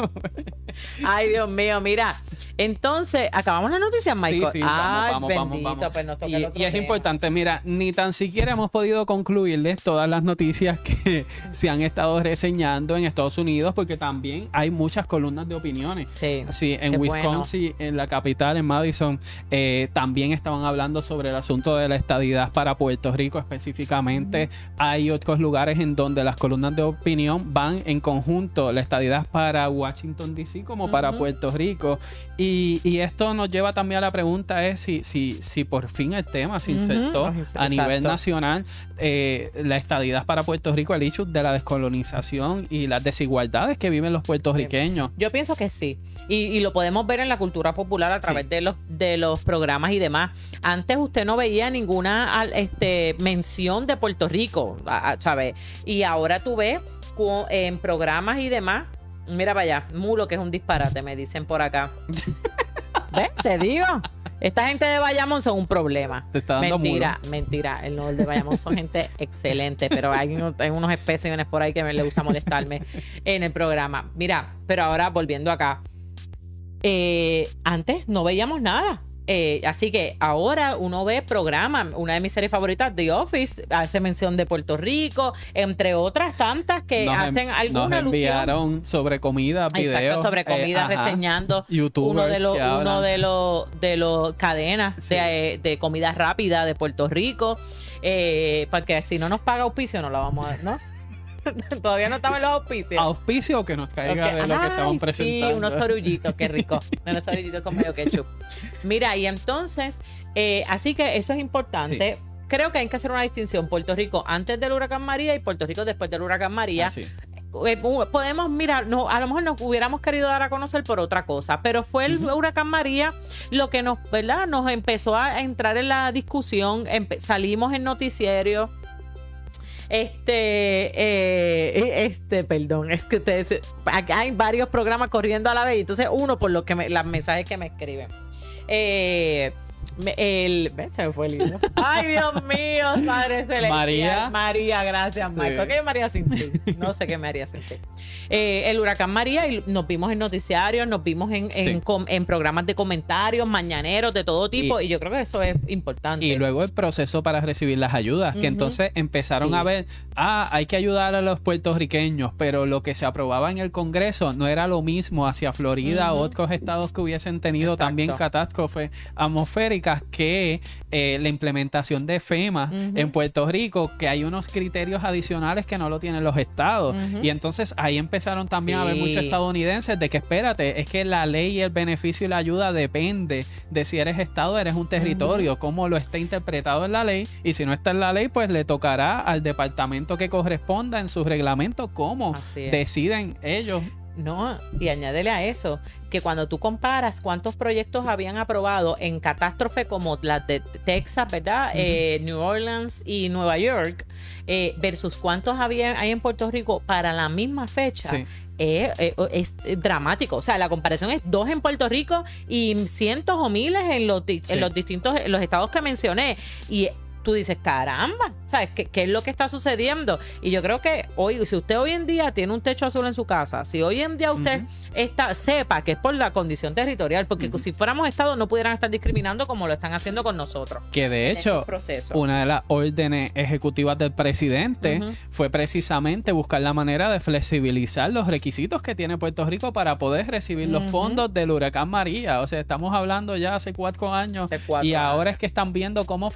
*laughs* Ay, Dios mío, mira. Entonces, acabamos la noticia, Michael. Sí, sí, vamos, Ay, vamos, vamos, bendito, vamos. pues nos toca Y, el otro y es tema. importante, mira, ni tan siquiera hemos podido concluirles todas las noticias que se han estado reseñando en Estados Unidos, porque también hay muchas columnas de opiniones. Sí. Sí, en Wisconsin, en la capital, en Madison, eh, también estaban hablando sobre el asunto de la estadidad para Puerto Rico específicamente. Hay otros lugares en donde las columnas de opinión van en conjunto, la estadidad para Washington, D.C. como para. Puerto Rico. Y, y esto nos lleva también a la pregunta es si, si, si por fin el tema se insertó a nivel nacional, eh, la estadidad para Puerto Rico, el issue de la descolonización y las desigualdades que viven los puertorriqueños. Yo pienso que sí. Y, y lo podemos ver en la cultura popular a través Sí. de los de los programas y demás. Antes usted no veía ninguna este, mención de Puerto Rico, ¿sabes? Y ahora tú ves en programas y demás. Mira allá, mulo que es un disparate, me dicen por acá. *laughs* ¿Ves? Te digo. Esta gente de Bayamón son un problema. Te está dando mentira, mentira. El no de Bayamón son gente *laughs* excelente, pero hay, unos- hay unos especímenes por ahí que me le gusta molestarme en el programa. Mira, pero ahora volviendo acá. Eh, antes no veíamos nada. Eh, así que ahora uno ve programas. Una de mis series favoritas, The Office, hace mención de Puerto Rico, entre otras tantas que Nos en- hacen nos alguna alusión. enviaron sobre comida, videos. Exacto, sobre eh, comida, ajá. reseñando YouTubers uno de los uno de los de los cadenas Sí. de, de comida rápida de Puerto Rico eh, porque si no nos paga auspicio no la vamos a ver no *laughs* todavía no estamos en los auspicios Auspicio que nos caiga de lo que estaban presentando. Sí, unos sorullitos, qué rico. *laughs* unos sorullitos con medio ketchup. Mira, y entonces, eh, así que eso es importante. Creo que hay que hacer una distinción. Puerto Rico antes del huracán María y Puerto Rico después del huracán María. Así. Eh, u- podemos mirar, no, a lo mejor nos hubiéramos querido dar a conocer por otra cosa, pero fue el huracán María lo que nos, ¿verdad? Nos empezó a entrar en la discusión, salimos en noticiero. Este, eh, este, perdón, es que ustedes, acá hay varios programas corriendo a la vez, entonces uno por lo que me, las mensajes que me escriben. Eh, el. Se me fue el libro. *laughs* Ay, Dios mío, Padre Celestial. María. María, gracias, Sí. Michael. ¿Qué María sin ti? No sé qué me haría sin ti. Eh, el huracán María, y nos vimos en noticiarios, nos vimos en, en, Sí. com- en programas de comentarios, mañaneros, de todo tipo, y, yo creo que eso es importante. Y luego el proceso para recibir las ayudas, que entonces empezaron Sí. a ver, ah, hay que ayudar a los puertorriqueños, pero lo que se aprobaba en el Congreso no era lo mismo hacia Florida o Ujú. otros estados que hubiesen tenido Exacto. también catástrofes atmosféricas que eh, la implementación de FEMA en Puerto Rico, que hay unos criterios adicionales que no lo tienen los estados. Y entonces ahí empezaron también a ver muchos estadounidenses de que espérate, es que la ley y el beneficio y la ayuda depende de si eres estado o eres un territorio, cómo lo está interpretado en la ley. Y si no está en la ley, pues le tocará al departamento que corresponda en sus reglamentos cómo deciden ellos. No, y añádele a eso que cuando tú comparas cuántos proyectos habían aprobado en catástrofe como las de Texas, ¿verdad? Eh, New Orleans y Nueva York, eh, versus cuántos había hay en Puerto Rico para la misma fecha. Sí. eh, eh, es dramático. O sea, la comparación es dos en Puerto Rico y cientos o miles en los, Sí. en los distintos en los estados que mencioné. Y tú dices, caramba, ¿sabes qué, qué es lo que está sucediendo? Y yo creo que hoy, si usted hoy en día tiene un techo azul en su casa, si hoy en día usted está, sepa que es por la condición territorial, porque si fuéramos Estado no pudieran estar discriminando como lo están haciendo con nosotros. Que de hecho, procesos. una de las órdenes ejecutivas del presidente fue precisamente buscar la manera de flexibilizar los requisitos que tiene Puerto Rico para poder recibir los fondos del huracán María. O sea, estamos hablando ya hace cuatro años Hace cuatro y ahora es que están viendo cómo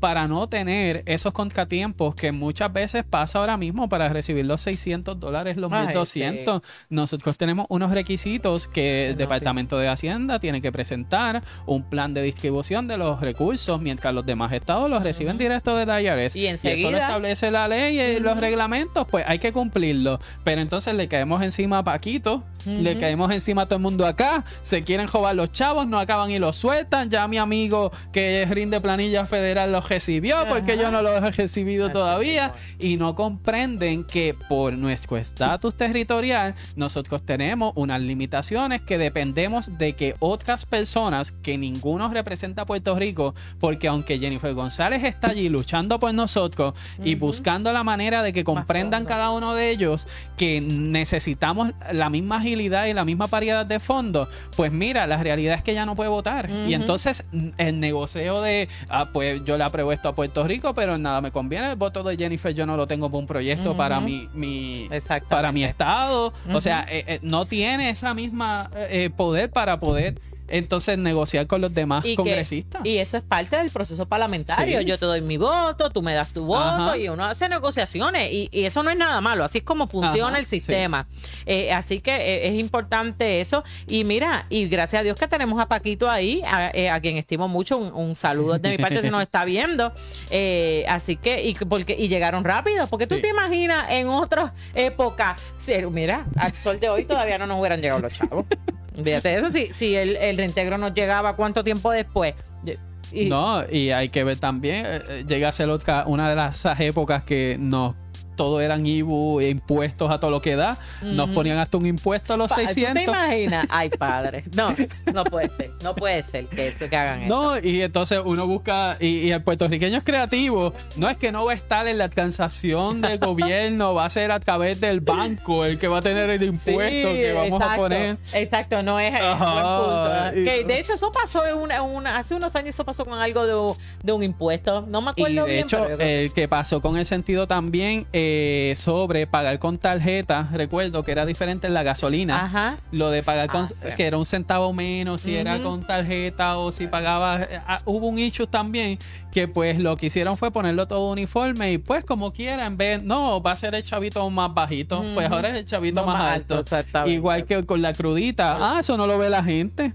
para no tener esos contratiempos que muchas veces pasa ahora mismo para recibir los 600 dólares, los Ay, 1200. Nosotros tenemos unos requisitos que el No, Departamento de Hacienda tiene que presentar, un plan de distribución de los recursos, mientras los demás estados los reciben Ujú. directo de la IRS. Y eso lo enseguida- establece la ley y los reglamentos, pues hay que cumplirlo. Pero entonces le caemos encima a Paquito, le caemos encima a todo el mundo acá, se quieren jobar los chavos, no acaban y los sueltan. Ya mi amigo que rinde planilla federal los recibió porque yo no los he recibido Así todavía. y no comprenden que por nuestro estatus territorial nosotros tenemos unas limitaciones que dependemos de que otras personas que ninguno representa a Puerto Rico, porque aunque Jennifer González está allí luchando por nosotros y buscando la manera de que comprendan cada uno de ellos que necesitamos la misma agilidad y la misma variedad de fondos, pues mira, la realidad es que ya no puede votar. Y entonces el negocio de, ah, pues yo le apruebo esto a Puerto Rico, pero nada me conviene. El voto de Jennifer yo no lo tengo para un proyecto para mi, mi para mi estado. O sea, eh, eh, no tiene esa misma eh, eh, poder para poder entonces negociar con los demás Y que- congresistas. Y eso es parte del proceso parlamentario. Sí. Yo te doy mi voto, tú me das tu voto Ajá. y uno hace negociaciones. Y, y eso no es nada malo. Así es como funciona Ajá, el sistema. Eh, así que eh, es importante eso. Y mira, y gracias a Dios que tenemos a Paquito ahí, a, eh, a quien estimo mucho. Un, un saludo de mi parte si nos *laughs* está viendo. Eh, así que, y, que- porque, y llegaron rápido. Porque tú Sí. te imaginas en otras épocas. si- Mira, al sol de hoy todavía no nos hubieran llegado los chavos. *laughs* Fíjate eso, si, si el, el reintegro nos llegaba cuánto tiempo después. No, y hay que ver también, eh, eh, llega a ser una de las épocas que nos todo eran IBU, impuestos a todo lo que da. Nos ponían hasta un impuesto a los Pa- ¿Tú te 600. imaginas? Ay, *laughs* padre. No, no puede ser. No puede ser que, que hagan eso. No, y entonces uno busca, y, y el puertorriqueño es creativo, no es que no va a estar en la transacción del *laughs* gobierno, va a ser a través del banco el que va a tener el impuesto Sí, que vamos exacto, a poner. Exacto, no es, punto. y- Que de hecho eso pasó en una, una- hace unos años, eso pasó con algo de, un- de un impuesto. No me Y acuerdo de bien, hecho, el que pasó con el sentido también eh, sobre pagar con tarjeta, recuerdo que era diferente en la gasolina. Ajá. Lo de pagar con, Ah, sí. que era un centavo menos, si era con tarjeta o si pagaba. eh, ah, hubo un issue también que pues lo que hicieron fue ponerlo todo uniforme y pues como quiera, en vez, no, va a ser el chavito más bajito, pues ahora es el chavito No más, más alto. alto. Igual que con la crudita. Ah, eso no lo ve la gente.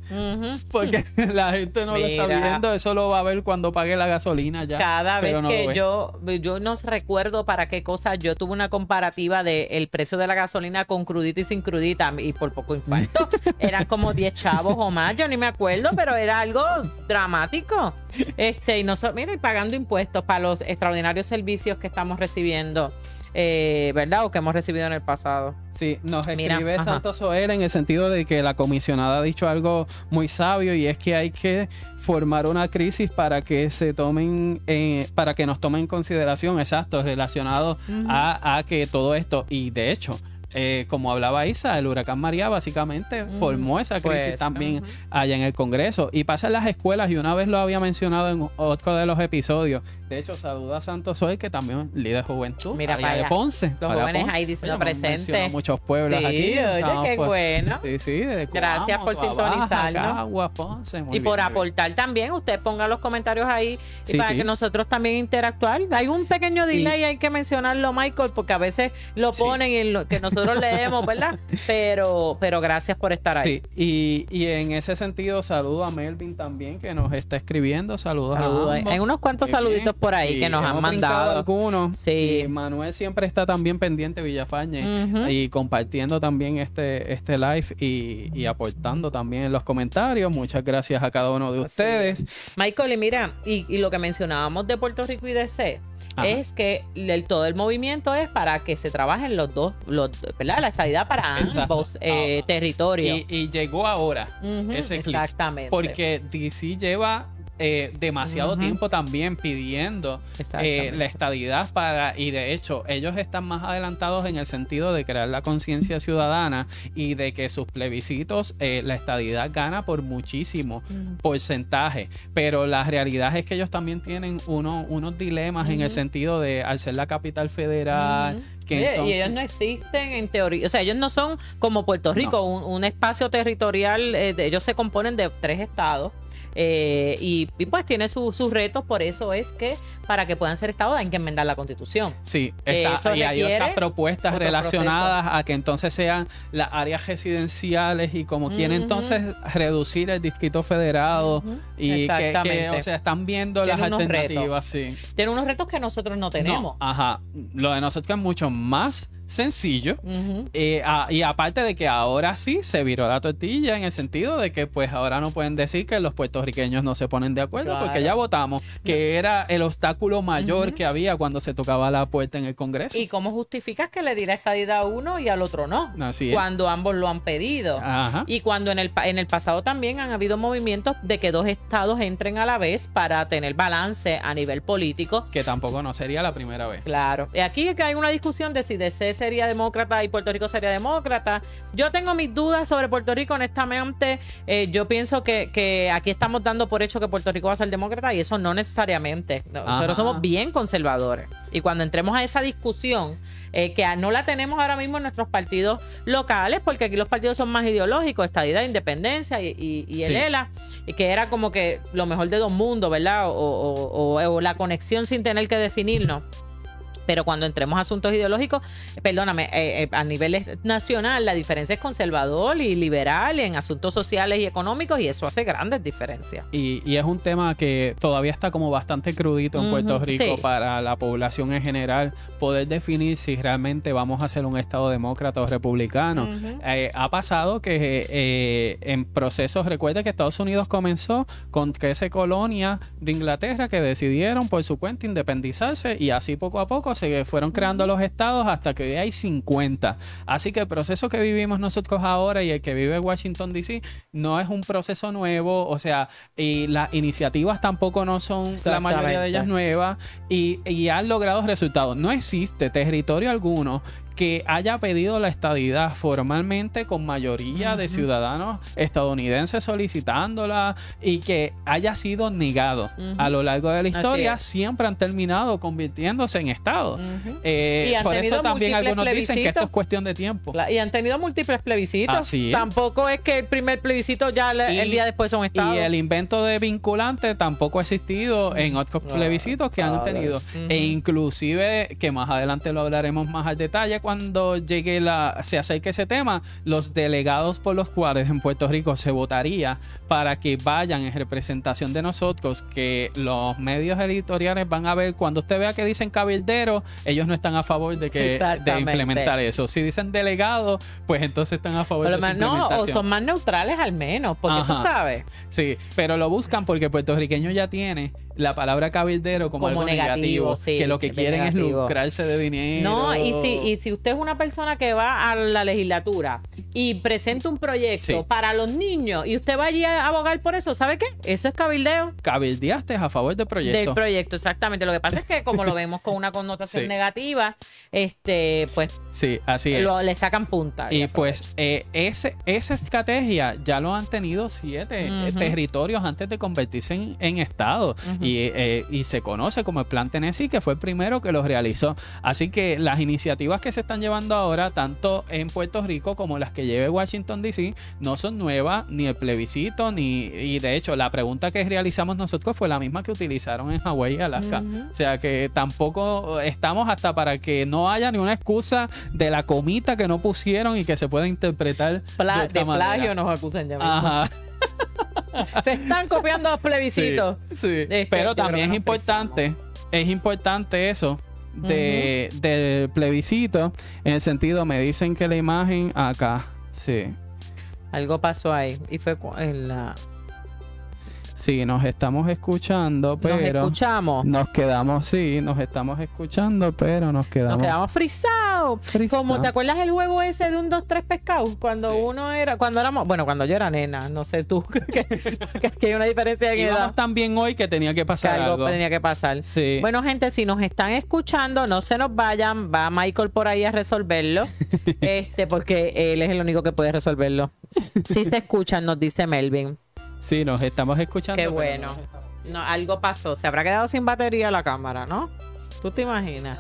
Porque *laughs* *laughs* la gente no lo está viendo, eso lo va a ver cuando pague la gasolina ya. Cada vez no que yo, yo no recuerdo para qué cosa, yo tuve una comparativa de el precio de la gasolina con crudita y sin crudita y por poco infarto. *laughs* Eran como 10 chavos o más, yo ni me acuerdo, pero era algo dramático. Este, y nosotros, mira, y pagando impuestos para los extraordinarios servicios que estamos recibiendo, eh, ¿verdad? O que hemos recibido en el pasado. Sí, nos escribe. Santos Soel en el sentido de que la comisionada ha dicho algo muy sabio y es que hay que formar una crisis para que se tomen, eh, para que nos tomen en consideración, exacto, relacionado a, a que todo esto, y de hecho, eh, como hablaba Isa, el huracán María básicamente formó esa crisis Pues, también allá en el Congreso y pasa en las escuelas y una vez lo había mencionado en otro de los episodios. De hecho, saluda a Santos Soy que también líder juventud Mira allá para de. Ponce. Los para jóvenes Ponce. ahí diciendo presente. muchos pueblos Sí, aquí. oye, qué por- bueno. Sí, sí, Gracias por sintonizarnos. Cagua, Ponce, muy Y bien, por bien. aportar también, usted ponga los comentarios ahí y Sí, para sí. que nosotros también interactuar. Hay un pequeño delay, hay que mencionarlo, Michael, porque a veces lo ponen en lo que nosotros *laughs* leemos, ¿verdad? Pero, pero gracias por estar ahí. Sí, y, y en ese sentido saludo a Melvin también que nos está escribiendo. Saludos, Saludos. a ambos. Hay unos cuantos Muy bien. saluditos por ahí Sí, que nos han hemos mandado. algunos. Sí. Y Manuel siempre está también pendiente, Villafañe, y compartiendo también este, este live y, y aportando también en los comentarios. Muchas gracias a cada uno de ustedes. Michael, y mira, y, y lo que mencionábamos de Puerto Rico y DC Ajá. es que el, todo el movimiento es para que se trabajen los dos, los, ¿verdad? La estadidad para ambos eh, Ah. territorios. Y, y llegó ahora ese clip. Exactamente. Porque DC lleva eh, demasiado tiempo también pidiendo eh, la estadidad para y de hecho ellos están más adelantados en el sentido de crear la conciencia ciudadana y de que sus plebiscitos eh, la estadidad gana por muchísimo Ujú. porcentaje. Pero la realidad es que ellos también tienen uno- unos dilemas en el sentido de al ser la capital federal que entonces Y ellos no existen en teoría, o sea, ellos no son como Puerto Rico, un, un espacio territorial, eh, de- ellos se componen de tres estados. Eh, y, y pues tiene su- sus retos, por eso es que para que puedan ser estados hay que enmendar la constitución. Sí, está- y hay otras propuestas relacionadas a que entonces sean las áreas residenciales y como quieren Ujú. entonces reducir el distrito federado Ujú, y que- o sea, están viendo las Tiene alternativas, sí. Tiene unos retos que nosotros no tenemos. No, ajá, lo de nosotros es mucho más sencillo. Eh, y aparte de que ahora sí se viró la tortilla en el sentido de que pues ahora no pueden decir que los puertorriqueños no se ponen de acuerdo Claro. porque ya votamos que era el obstáculo mayor que había cuando se tocaba la puerta en el Congreso. ¿Y cómo justificas que le dirá estadidad a uno y al otro no? Así es. Cuando ambos lo han pedido. Ajá. Y cuando en el, en el pasado también han habido movimientos de que dos estados entren a la vez para tener balance a nivel político. Que tampoco no sería la primera vez. Claro. Y aquí es que hay una discusión de si DC sería demócrata y Puerto Rico sería demócrata. Yo tengo mis dudas sobre Puerto Rico, honestamente. Eh, yo pienso que, que aquí estamos dando por hecho que Puerto Rico va a ser demócrata y eso no necesariamente. Nosotros Ajá. somos bien conservadores. Y cuando entremos a esa discusión, eh, que no la tenemos ahora mismo en nuestros partidos locales, porque aquí los partidos son más ideológicos, estadidad, independencia y, y, y el Sí. ELA, y que era como que lo mejor de dos mundos, ¿verdad? O, o- o- o la conexión sin tener que definirnos. Pero cuando entremos a asuntos ideológicos, perdóname, eh, eh, a nivel nacional la diferencia es conservador y liberal en asuntos sociales y económicos y eso hace grandes diferencias. Y, y es un tema que todavía está como bastante crudito en Puerto Rico sí. para la población en general poder definir si realmente vamos a ser un Estado demócrata o republicano. Eh, ha pasado que eh, en procesos, recuerda que Estados Unidos comenzó con 13 colonias de Inglaterra que decidieron por su cuenta independizarse y así poco a poco se fueron creando los estados hasta que hoy hay 50. Así que el proceso que vivimos nosotros ahora y el que vive Washington DC no es un proceso nuevo, o sea, y las iniciativas tampoco no son la mayoría de ellas nuevas y, y han logrado resultados. No existe territorio alguno que haya pedido la estadidad formalmente con mayoría de ciudadanos estadounidenses solicitándola y que haya sido negado a lo largo de la historia, siempre han terminado convirtiéndose en Estado. Eh, por eso también algunos dicen que esto es cuestión de tiempo. Y han tenido múltiples plebiscitos. Tampoco es que el primer plebiscito ya el día después son Estados. Y el invento de vinculante tampoco ha existido en otros plebiscitos que han tenido. E inclusive, que más adelante lo hablaremos más al detalle, cuando llegue la, se acerque ese tema, los delegados por los cuales en Puerto Rico se votaría para que vayan en representación de nosotros, que los medios editoriales van a ver, cuando usted vea que dicen cabildero, ellos no están a favor de que de implementar eso. Si dicen delegado, pues entonces están a favor de eso. No, o son más neutrales al menos, porque tú sabes. Sí, pero lo buscan porque puertorriqueño ya tiene la palabra cabildero como, algo negativo, que lo que quieren es lucrarse de dinero. No, y si, y si usted es una persona que va a la legislatura y presenta un proyecto para los niños y usted va allí a abogar por eso, ¿sabe qué? Eso es cabildeo. Cabildeaste a favor del proyecto. Del proyecto, exactamente. Lo que pasa es que como lo *laughs* vemos con una connotación negativa, este, pues sí, así le sacan punta. Y, pues eh, ese, esa estrategia ya lo han tenido siete eh, territorios antes de convertirse en, en Estado. Eh, y, se conoce como el Plan Tennessee, que fue el primero que lo realizó. Así que las iniciativas que se están llevando ahora, tanto en Puerto Rico como las que lleve Washington DC, no son nuevas, ni el plebiscito, ni. Y de hecho, la pregunta que realizamos nosotros fue la misma que utilizaron en Hawái y Alaska. O sea que tampoco estamos hasta para que no haya ni una excusa de la comita que no pusieron y que se pueda interpretar. de, plagio nos acusan ya. Ajá. *laughs* *laughs* Se están copiando los plebiscitos. Sí, este, pero también es importante, es importante eso de, del plebiscito, en el sentido, me dicen que la imagen acá, sí. Algo pasó ahí y fue en la Sí, nos estamos escuchando, pero. Nos escuchamos. Nos quedamos, sí, nos estamos escuchando, pero nos quedamos. Nos quedamos frisados. Como te acuerdas el juego ese de un, dos, tres pescados? Cuando uno era, cuando éramos, bueno, cuando yo era nena, no sé tú, *laughs* que, hay una diferencia en tan bien hoy que tenía que pasar algo. tenía que pasar. Sí. Bueno, gente, si nos están escuchando, no se nos vayan, va Michael por ahí a resolverlo, *laughs* este, porque él es el único que puede resolverlo. *laughs* Si se escuchan, nos dice Melvin. Sí, nos estamos escuchando. Qué bueno. No, algo pasó. Se habrá quedado sin batería la cámara, ¿no? ¿Tú te imaginas?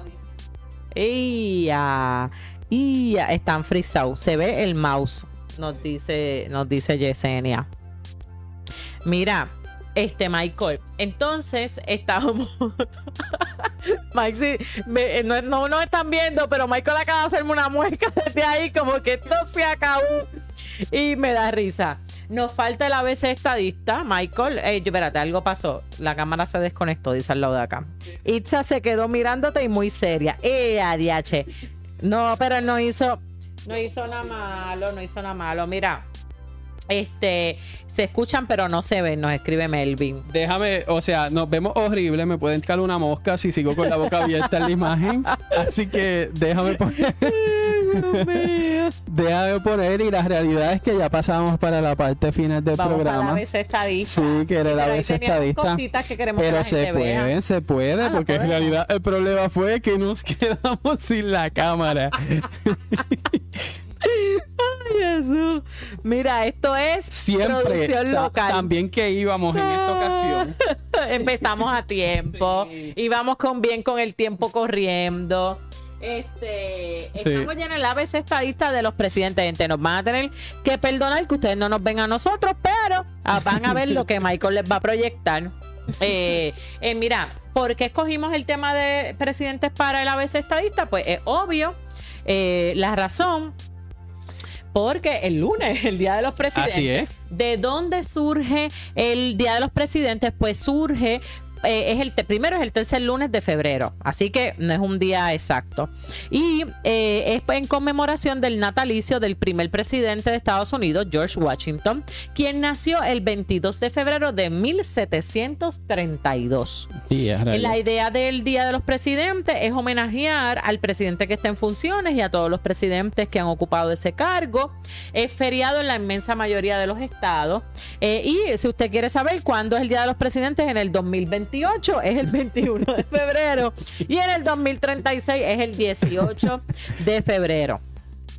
¡Ya! ¡Ya! Están frisados. Se ve el mouse, nos dice, nos dice Yesenia. Mira, este Michael. Entonces estábamos. *laughs* Mike, sí, no, no nos están viendo, pero Michael acaba de hacerme una mueca desde ahí, como que esto se acabó. Y me da risa. Nos falta el ABC estadista, Michael. Ey, espérate, algo pasó. La cámara se desconectó, dice al lado de acá. Itza se quedó mirándote y muy seria. ¡Eh, ADH! No, pero no hizo. No hizo nada malo, no hizo nada malo. Mira, este, se escuchan pero no se ven, nos escribe Melvin. Déjame, o sea, nos vemos horrible, me pueden caer una mosca si sigo con la boca abierta en la imagen. Así que déjame poner. Déjame *laughs* poner y la realidad es que ya pasamos para la parte final del programa. Para la estadista. Sí, que era la vez estadista. pero se puede, se puede, ah, porque en realidad el problema fue que nos *laughs* quedamos sin la cámara. *laughs* Ay, Jesús. Mira, esto es Siempre producción local. También que íbamos en esta ocasión. Empezamos a tiempo. Íbamos con bien con el tiempo corriendo. Este, estamos ya en el ABC estadista de los presidentes. Gente, nos van a tener que perdonar que ustedes no nos ven a nosotros, pero ah, van a ver lo que Michael les va a proyectar. *laughs* Eh, eh, mira, ¿por qué escogimos el tema de presidentes para el ABC estadista? Pues es obvio. Eh, la razón porque el lunes, el Día de los Presidentes. ¿De dónde surge el Día de los Presidentes? Pues surge eh, es el primero es el tercer lunes de febrero, así que no es un día exacto. Y eh, es en conmemoración del natalicio del primer presidente de Estados Unidos, George Washington, quien nació el 22 de febrero de 1732. Sí, es real. La idea del Día de los Presidentes es homenajear al presidente que está en funciones y a todos los presidentes que han ocupado ese cargo. Es feriado en la inmensa mayoría de los estados. Eh, y si usted quiere saber cuándo es el Día de los Presidentes, en el 2028 es el 21 de febrero y en el 2036 es el 18 de febrero.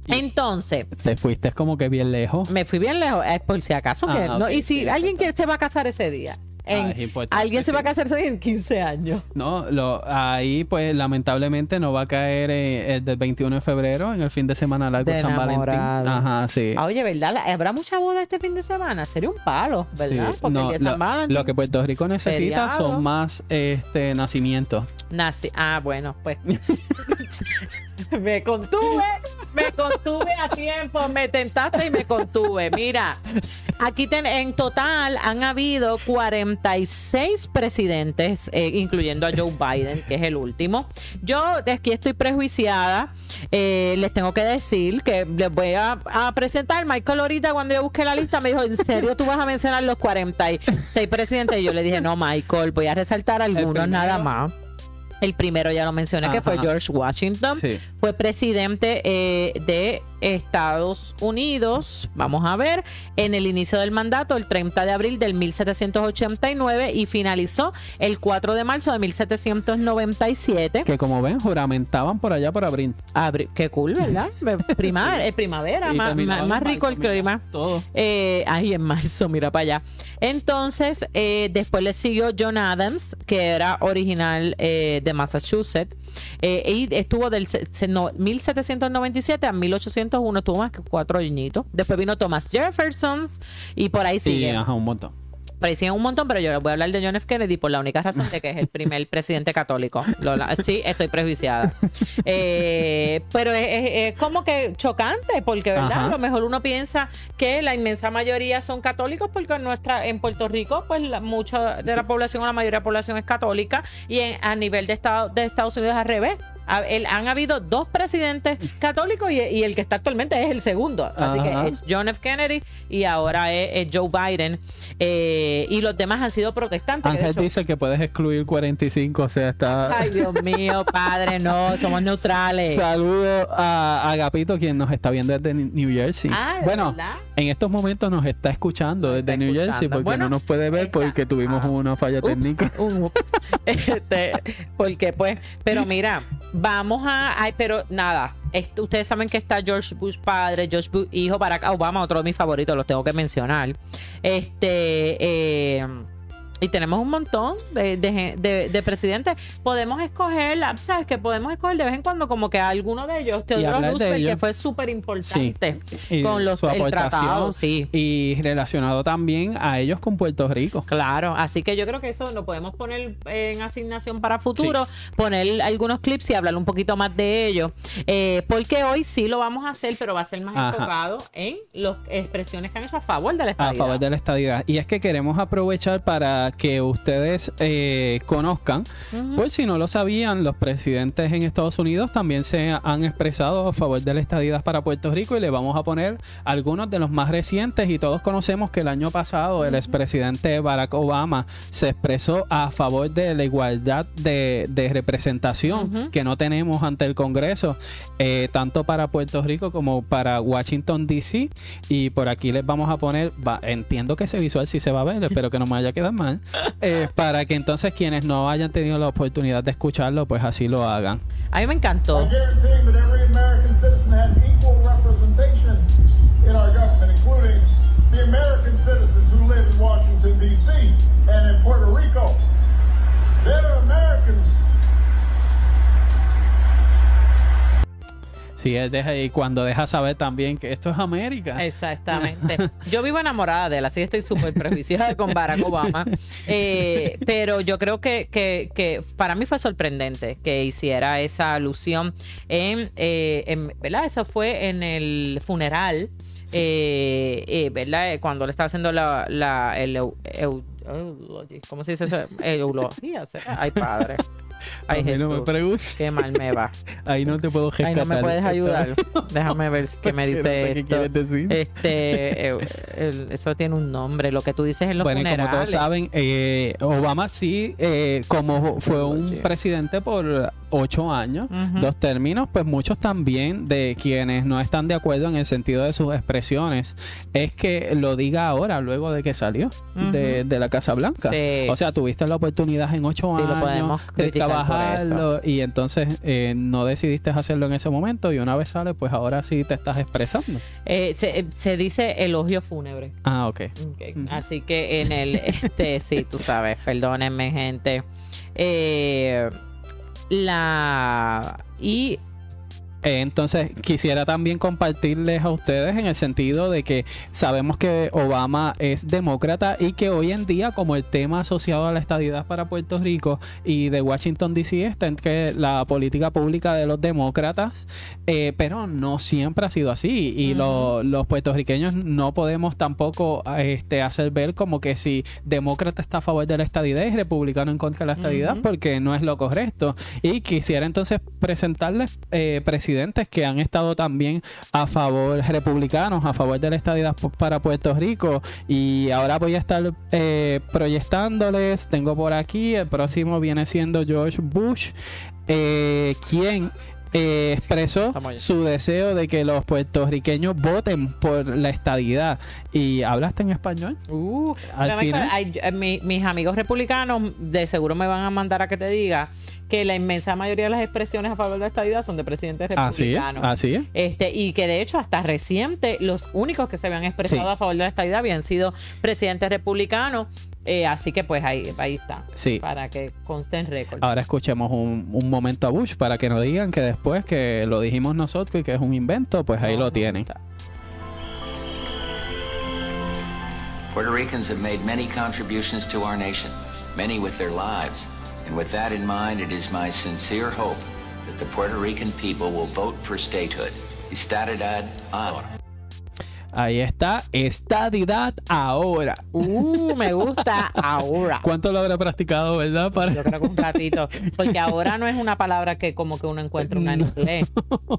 Entonces, Te fuiste como que bien lejos. me fui bien lejos, es por si acaso. que Ah, no- y si sí, alguien que se va a casar ese día, en- Ah, es importante, alguien se va a sí. casar ese día en 15 años. No, lo, ahí pues lamentablemente no va a caer eh, el del 21 de febrero en el fin de semana largo De San Valentín. enamorado. Ajá, sí. Ah, Oye, ¿verdad? ¿Habrá mucha boda este fin de semana? Sería un palo, ¿verdad? Sí, Porque no, el día San lo, Valentín que Puerto Rico necesita Feriado. son más este nacimientos. nace- Ah, bueno, pues. *laughs* *laughs* me contuve, me contuve a tiempo, me tentaste y me contuve. Mira, aquí ten- en total han habido 46 presidentes, eh, incluyendo a Joe Biden, que es el último. Yo de aquí estoy prejuiciada. Eh, les tengo que decir que les voy a, a presentar. Michael ahorita cuando yo busqué la lista me dijo, ¿en serio tú vas a mencionar los 46 presidentes? Y yo le dije, no, Michael, voy a resaltar algunos nada más. El primero ya lo mencioné, que fue. George Washington. Sí. Fue presidente eh, de Estados Unidos, vamos a ver, en el inicio del mandato, el 30 de abril del 1789 y finalizó el 4 de marzo de 1797. Que como ven, juramentaban por allá por abril. Abri- qué cool, ¿verdad? *laughs* Primar, eh, primavera, más, más- rico el marzo, clima. Todo. Eh, ahí en marzo, mira para allá. Entonces, eh, después le siguió John Adams, que era original eh, de Massachusetts, y estuvo del no, 1797 a 1801, estuvo más que cuatro añitos. Después vino Thomas Jefferson y por ahí Sí, sigue. ajá, un montón. Por ahí un montón, pero yo les voy a hablar de John F. Kennedy por la única razón de que es el primer *laughs* presidente católico. Lola, sí, estoy prejuiciada. *laughs* Eh, pero es, es- es como que chocante, porque ¿verdad? Ajá. a lo mejor uno piensa que la inmensa mayoría son católicos, porque en nuestra, en Puerto Rico, pues la, mucha de la población o la mayoría de la población es católica, y en- a nivel de, estado, de Estados Unidos es al revés. El- han habido dos presidentes católicos y, y el que está actualmente es el segundo. Así Ajá. que es John F. Kennedy y ahora es, es Joe Biden. Eh, y los demás han sido protestantes. que Ángel hecho- dice que puedes excluir 45, o sea, está... Ay, Dios *laughs* mío, padre, no, somos neutrales. Saludo a Agapito, quien nos está viendo desde New Jersey. Ah, ¿de bueno, verdad? En estos momentos nos está escuchando desde está New Jersey porque Bueno, no nos puede ver porque tuvimos ah. una falla Ups, técnica. *laughs* *laughs* Este, porque pues, pero mira, vamos a, ay, pero nada, esto- ustedes saben que está George Bush padre, George Bush hijo, Barack Obama, otro de mis favoritos, los tengo que mencionar. Este, eh, y tenemos un montón de, de de- de presidentes. Podemos escoger, ¿sabes? Que podemos escoger de vez en cuando como que a alguno de ellos, Teodoro Roosevelt, que ellos. fue súper importante con los el tratado, sí. y relacionado también a ellos con Puerto Rico. Claro, así que yo creo que eso lo podemos poner en asignación para futuro, poner algunos clips y hablar un poquito más de ello, eh, porque hoy sí lo vamos a hacer, pero va a ser más Ajá. enfocado en las expresiones que han hecho a favor de la A estabilidad. favor de la estadidad. Y es que queremos aprovechar para que ustedes eh, conozcan, Ujú. pues si no lo sabían, los presidentes en Estados Unidos también se han expresado a favor de la estadidad para Puerto Rico y le vamos a poner algunos de los más recientes y todos conocemos que el año pasado el expresidente Barack Obama se expresó a favor de la igualdad de, de representación que no tenemos ante el Congreso, eh, tanto para Puerto Rico como para Washington, D.C. Y por aquí les vamos a poner, va- entiendo que ese visual sí se va a ver, espero que no me vaya a quedar *laughs* eh, para que entonces quienes no hayan tenido la oportunidad de escucharlo, pues así lo hagan. A mí me encantó. Washington, D.C. and in Puerto Rico. They're Americans. Sí, él deja y cuando deja saber también que esto es América. Exactamente. *laughs* Yo vivo enamorada de él, así que estoy súper prejuiciada con Barack Obama. Eh, pero yo creo que, que, que para mí fue sorprendente que hiciera esa alusión en, eh, en- ¿verdad? Eso fue en el funeral, eh, eh, ¿verdad? Eh, Cuando le estaba haciendo la, la- el eulogy. ¿Cómo se dice eso? Eulogía, ¿será? Ay, padre. Ay, mí no me Jesús. preguntes. Qué mal me va. *laughs* Ahí no te puedo Ay, rescatar. no me puedes ayudar. *laughs* Déjame ver qué me No dice sé qué esto. quieres decir. Este, eh, el- eso tiene un nombre, lo que tú dices en los Bueno, y como funerales. todos saben, eh, Obama sí, eh, como fue un Oye. presidente por ocho años, Ujú. dos términos, pues muchos también de quienes no están de acuerdo en el sentido de sus expresiones, es que lo diga ahora, luego de que salió de, Ujú. de la Casa Blanca. Sí. O sea, tuviste la oportunidad en ocho Sí, lo años podemos de criticar por trabajarlo y entonces eh, no decidiste hacerlo en ese momento y una vez sale, pues ahora sí te estás expresando. Eh, se, eh, se dice elogio fúnebre. Ah, ok. Ok, Ujú. Así que en el, *laughs* este, sí, tú sabes, perdónenme, gente. Eh, la. Y Entonces, quisiera también compartirles a ustedes en el sentido de que sabemos que Obama es demócrata y que hoy en día, como el tema asociado a la estadidad para Puerto Rico y de Washington DC está en que la política pública de los demócratas, eh, pero no siempre ha sido así. Y lo- los puertorriqueños no podemos tampoco este, hacer ver como que si demócrata está a favor de la estadidad y republicano en contra de la estadidad, porque no es lo correcto. Y quisiera entonces presentarles eh, presidentes que han estado también a favor, republicanos, a favor de la estadidad para Puerto Rico. Y ahora voy a estar eh, proyectándoles, tengo por aquí, el próximo viene siendo George Bush, eh, quien... eh, expresó su deseo de que los puertorriqueños voten por la estadidad. ¿Y hablaste en español? Uh, Al final- hay- mis amigos republicanos de seguro me van a mandar a que te diga que la inmensa mayoría de las expresiones a favor de la estadidad son de presidentes Así es, republicanos. así es. Este, y que de hecho hasta reciente los únicos que se habían expresado Sí. a favor de la estadidad habían sido presidentes republicanos. Eh, así que pues ahí, ahí está. Sí. Para que conste en récord. Ahora escuchemos un, un momento a Bush para que nos digan que después que lo dijimos nosotros y que es un invento, pues ahí No, lo no tienen. está. Puerto Ricans have made many contributions to our nation, many with their lives. And with that in mind, it is my sincere hope that the Puerto Rican people will vote for statehood. Estadidad ahora. Ahí está, estadidad ahora. Uh, me gusta ahora. ¿Cuánto lo habrá practicado, verdad? Para... Yo creo que un ratito. Porque ahora no es una palabra que como que uno encuentra una en inglés.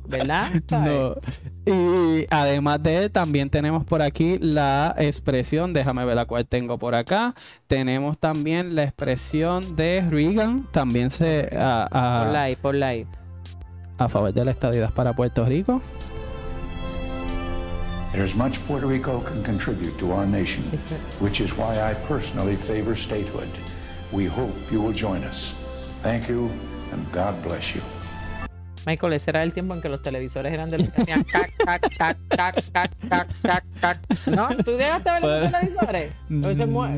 ¿Verdad? No. Y además de él, también tenemos por aquí la expresión, déjame ver la cual tengo por acá. Tenemos también la expresión de Reagan, también se a, a- Ponla ahí, ponla ahí. a favor de la estadidad para Puerto Rico. There's much Puerto Rico can contribute to our nation, Ese- which is why I personally favor statehood. We hope you will join us. Thank you, and God bless you. Michael, ese era el tiempo en que los televisores eran de los *laughs* que hacían cac, cac, cac, cac, cac, cac, cac, cac. ¿No? ¿Tú llegaste a ver los televisores?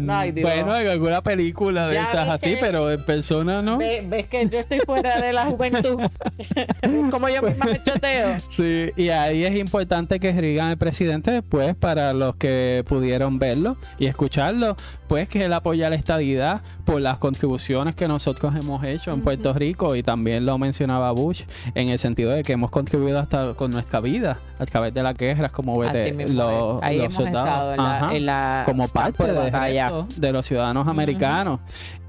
Ay, Dios. Bueno, en alguna película de Ya estas así, que- pero en persona no. Ve- ¿Ves que yo estoy fuera de la juventud? *laughs* Como yo misma me choteo. Sí, y ahí es importante que Reagan, el presidente, después, para los que pudieron verlo y escucharlo, pues que él apoya la estadidad por las contribuciones que nosotros hemos hecho en Puerto Rico y también lo mencionaba Bush en el sentido de que hemos contribuido hasta con nuestra vida a través de las guerras como los, los soldados. en la- Ajá. en la como parte de los ciudadanos americanos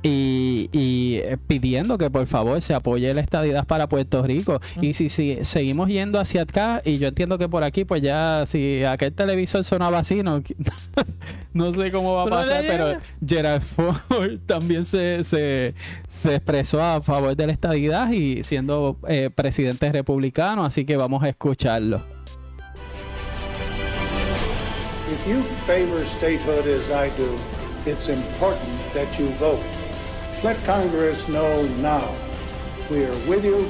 y, y, eh, pidiendo que por favor se apoye la estadidad para Puerto Rico y si, si seguimos yendo hacia acá y yo entiendo que por aquí pues ya si aquel televisor sonaba así no, *laughs* no sé cómo va a ¿Tú no pasar pero llegas? Gerald Ford *laughs* también se, se, se expresó a favor de la estadidad y siendo eh, presidente republicano así que vamos a escucharlo If you favor statehood as I do, it's important that you vote. Let Congress know now. We are with you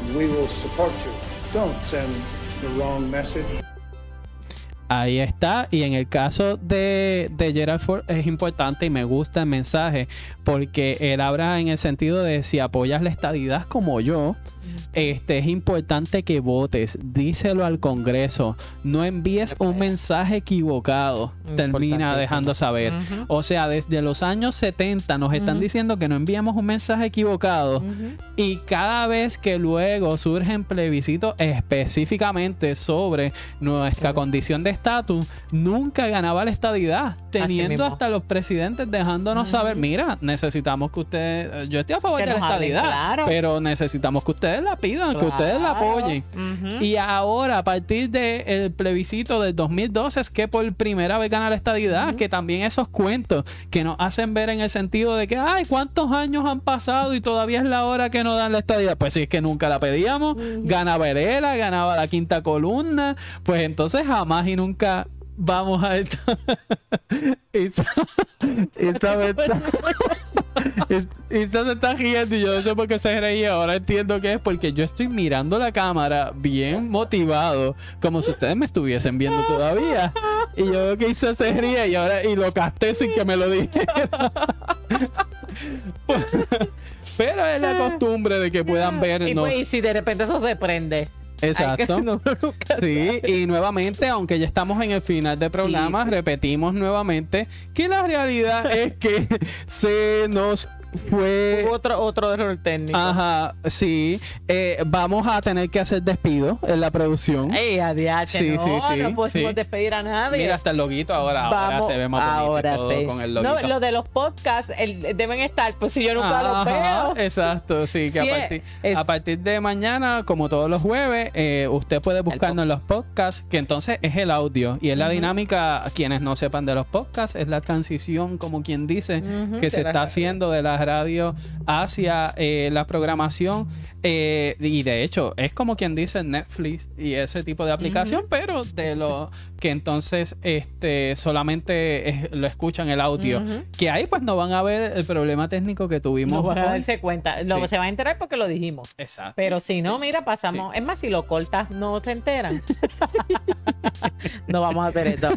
and we will support you. Don't send the wrong message. Ahí está. Y en el caso de, de Gerald Ford es importante y me gusta el mensaje porque él habla en el sentido de si apoyas la estadidad como yo, este es importante que votes. Díselo al Congreso. No envíes un mensaje equivocado. Termina dejando saber. O sea, desde los años 70 nos están diciendo que no enviamos un mensaje equivocado. Y cada vez que luego surgen plebiscitos específicamente sobre nuestra condición de estatus nunca ganaba la estadidad, teniendo hasta los presidentes dejándonos saber, mira, necesitamos que ustedes, yo estoy a favor Que de la hablen estadidad, claro. pero necesitamos que ustedes la pidan, que ustedes la apoyen. Y ahora, a partir del plebiscito del 2012, es que por primera vez gana la estadidad, que también esos cuentos que nos hacen ver en el sentido de que, ay, ¿cuántos años han pasado y todavía es la hora que nos dan la estadidad? Pues si es que nunca la pedíamos, ganaba Herrera, ganaba la quinta columna, pues entonces jamás y nunca vamos a esto. *laughs* Isa, Isa me está- *laughs* Isa se está riendo y yo no sé por qué se reía. Ahora entiendo que es porque yo estoy mirando la cámara bien motivado, como si ustedes me estuviesen viendo todavía. Y yo veo que Isa se ríe y ahora y lo casté sin que me lo dijera. *laughs* Pero es la costumbre de que puedan ver. Y, pues, y si de repente eso se prende. Exacto. *laughs* No, Sí, y nuevamente, aunque ya estamos en el final del programa, sí. repetimos nuevamente que la realidad es que *laughs* se nos fue Hubo otro, otro error técnico. Ajá, sí. Eh, vamos a tener que hacer despido en la producción. Ey, adiache, Sí, no, sí, sí, no podemos sí. despedir a nadie. Mira, hasta el loguito ahora, ahora Vamos, se ve más bonito y ahora todo sí. con el no, loguito. lo de los podcasts el- deben estar, pues si yo nunca los Ajá, veo. Exacto, sí, que Sí, a, partir, es- a partir de mañana, como todos los jueves, eh, usted puede buscarnos en los podcasts, que entonces es el audio y es la dinámica, quienes no sepan de los podcasts, es la transición, como quien dice, Ujú, que de se la está haciendo de radio hacia eh, la programación. Eh, y de hecho, es como quien dice Netflix y ese tipo de aplicación, pero de lo que entonces este solamente es- lo escuchan el audio. Que ahí pues no van a ver el problema técnico que tuvimos. No van a hoy. darse cuenta. No, se van a enterar porque lo dijimos. Exacto. Pero si no, mira, pasamos. Es más, si lo cortas, no se enteran. *laughs* no vamos a hacer eso.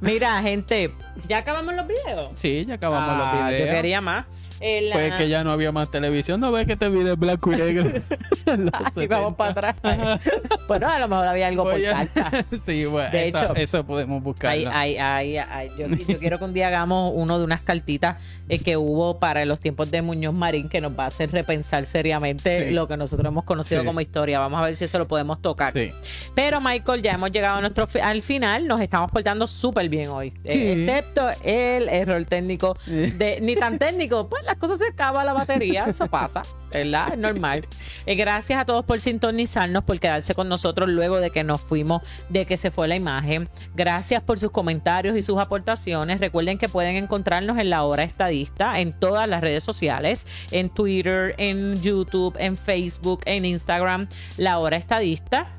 Mira, gente, ¿ya acabamos los videos? Sí, ya acabamos Ah, los videos. Yo quería más. El, Pues que ya no había más televisión. No ves que te vi de blanco y negro. *laughs* En *laughs* los Y vamos 70. para atrás. *laughs* bueno, a lo mejor había algo por a- carta. *laughs* sí, bueno, De eso, hecho, eso podemos. Ay, ay, ay, ay, Yo, yo quiero que un día hagamos uno de unas cartitas eh, que hubo para los tiempos de Muñoz Marín que nos va a hacer repensar seriamente Sí. lo que nosotros hemos conocido Sí. como historia. Vamos a ver si eso lo podemos tocar. Sí. Pero Michael, ya hemos llegado a nuestro fi- al final. Nos estamos portando súper bien hoy. Eh, excepto el error técnico de ni tan técnico. Pues las cosas se acaba la batería. Eso pasa. ¿Verdad? Es normal. Eh, gracias a todos por sintonizarnos, por quedarse con nosotros luego de que nos fuimos, de que se fue la imagen. Gracias por sus comentarios y sus aportaciones. Recuerden que pueden encontrarnos en la hora estadista en todas las redes sociales, en Twitter, en YouTube, en Facebook, en Instagram, la hora estadista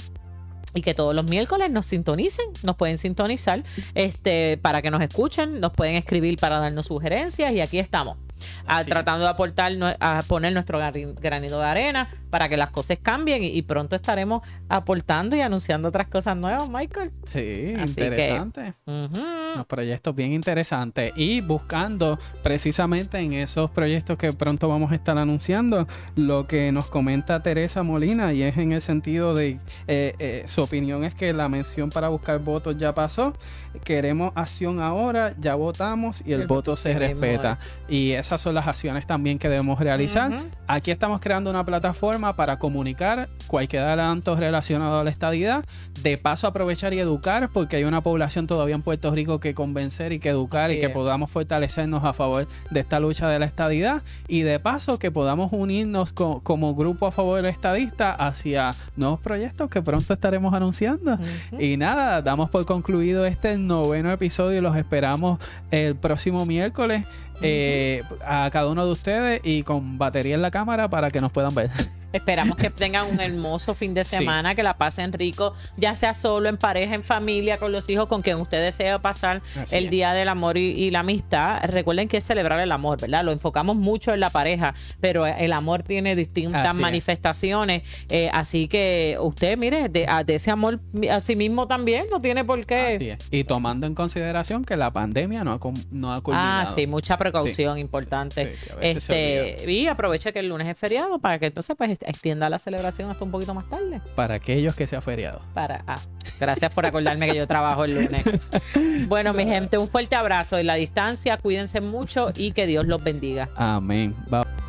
y que todos los miércoles nos sintonicen, nos pueden sintonizar este, para que nos escuchen, nos pueden escribir para darnos sugerencias y aquí estamos. A- Así es. tratando de aportar, a poner nuestro granito de arena para que las cosas cambien y, y pronto estaremos aportando y anunciando otras cosas nuevas, Michael. Sí, Así que- interesante. Unos proyectos bien interesantes y buscando precisamente en esos proyectos que pronto vamos a estar anunciando lo que nos comenta Teresa Molina y es en el sentido de eh, eh, su opinión es que la mención para buscar votos ya pasó, queremos acción ahora, ya votamos y el, El voto voto se se respeta y esas son las acciones también que debemos realizar. Aquí estamos creando una plataforma para comunicar cualquier adelanto relacionado a la estadidad. De paso, aprovechar y educar, porque hay una población todavía en Puerto Rico que convencer y que educar Así y que es. podamos fortalecernos a favor de esta lucha de la estadidad. Y de paso, que podamos unirnos co- como grupo a favor del estadista hacia nuevos proyectos que pronto estaremos anunciando. Y nada, damos por concluido este noveno episodio y los esperamos el próximo miércoles eh, a cada uno de ustedes y con batería en la cámara para que nos puedan ver. Esperamos que tengan un hermoso fin de Sí. semana, que la pasen rico, ya sea solo, en pareja, en familia, con los hijos, con quien usted desea pasar Así el es. Día del Amor y, y la Amistad. Recuerden que es celebrar el amor, ¿verdad? Lo enfocamos mucho en la pareja, pero el amor tiene distintas Así manifestaciones. eh, así que usted, mire, de, a- de ese amor a sí mismo también, no tiene por qué. Así es. Y tomando en consideración que la pandemia no ha, no ha culminado. Ah, sí, mucha precaución importante. Sí, veces se este, y aproveche que el lunes es feriado para que entonces pues extienda la celebración hasta un poquito más tarde. Para aquellos que sea feriado. Para, ah, gracias por acordarme que yo trabajo el lunes. Bueno, mi gente, un fuerte abrazo en la distancia, cuídense mucho y que Dios los bendiga. Amén. Bye.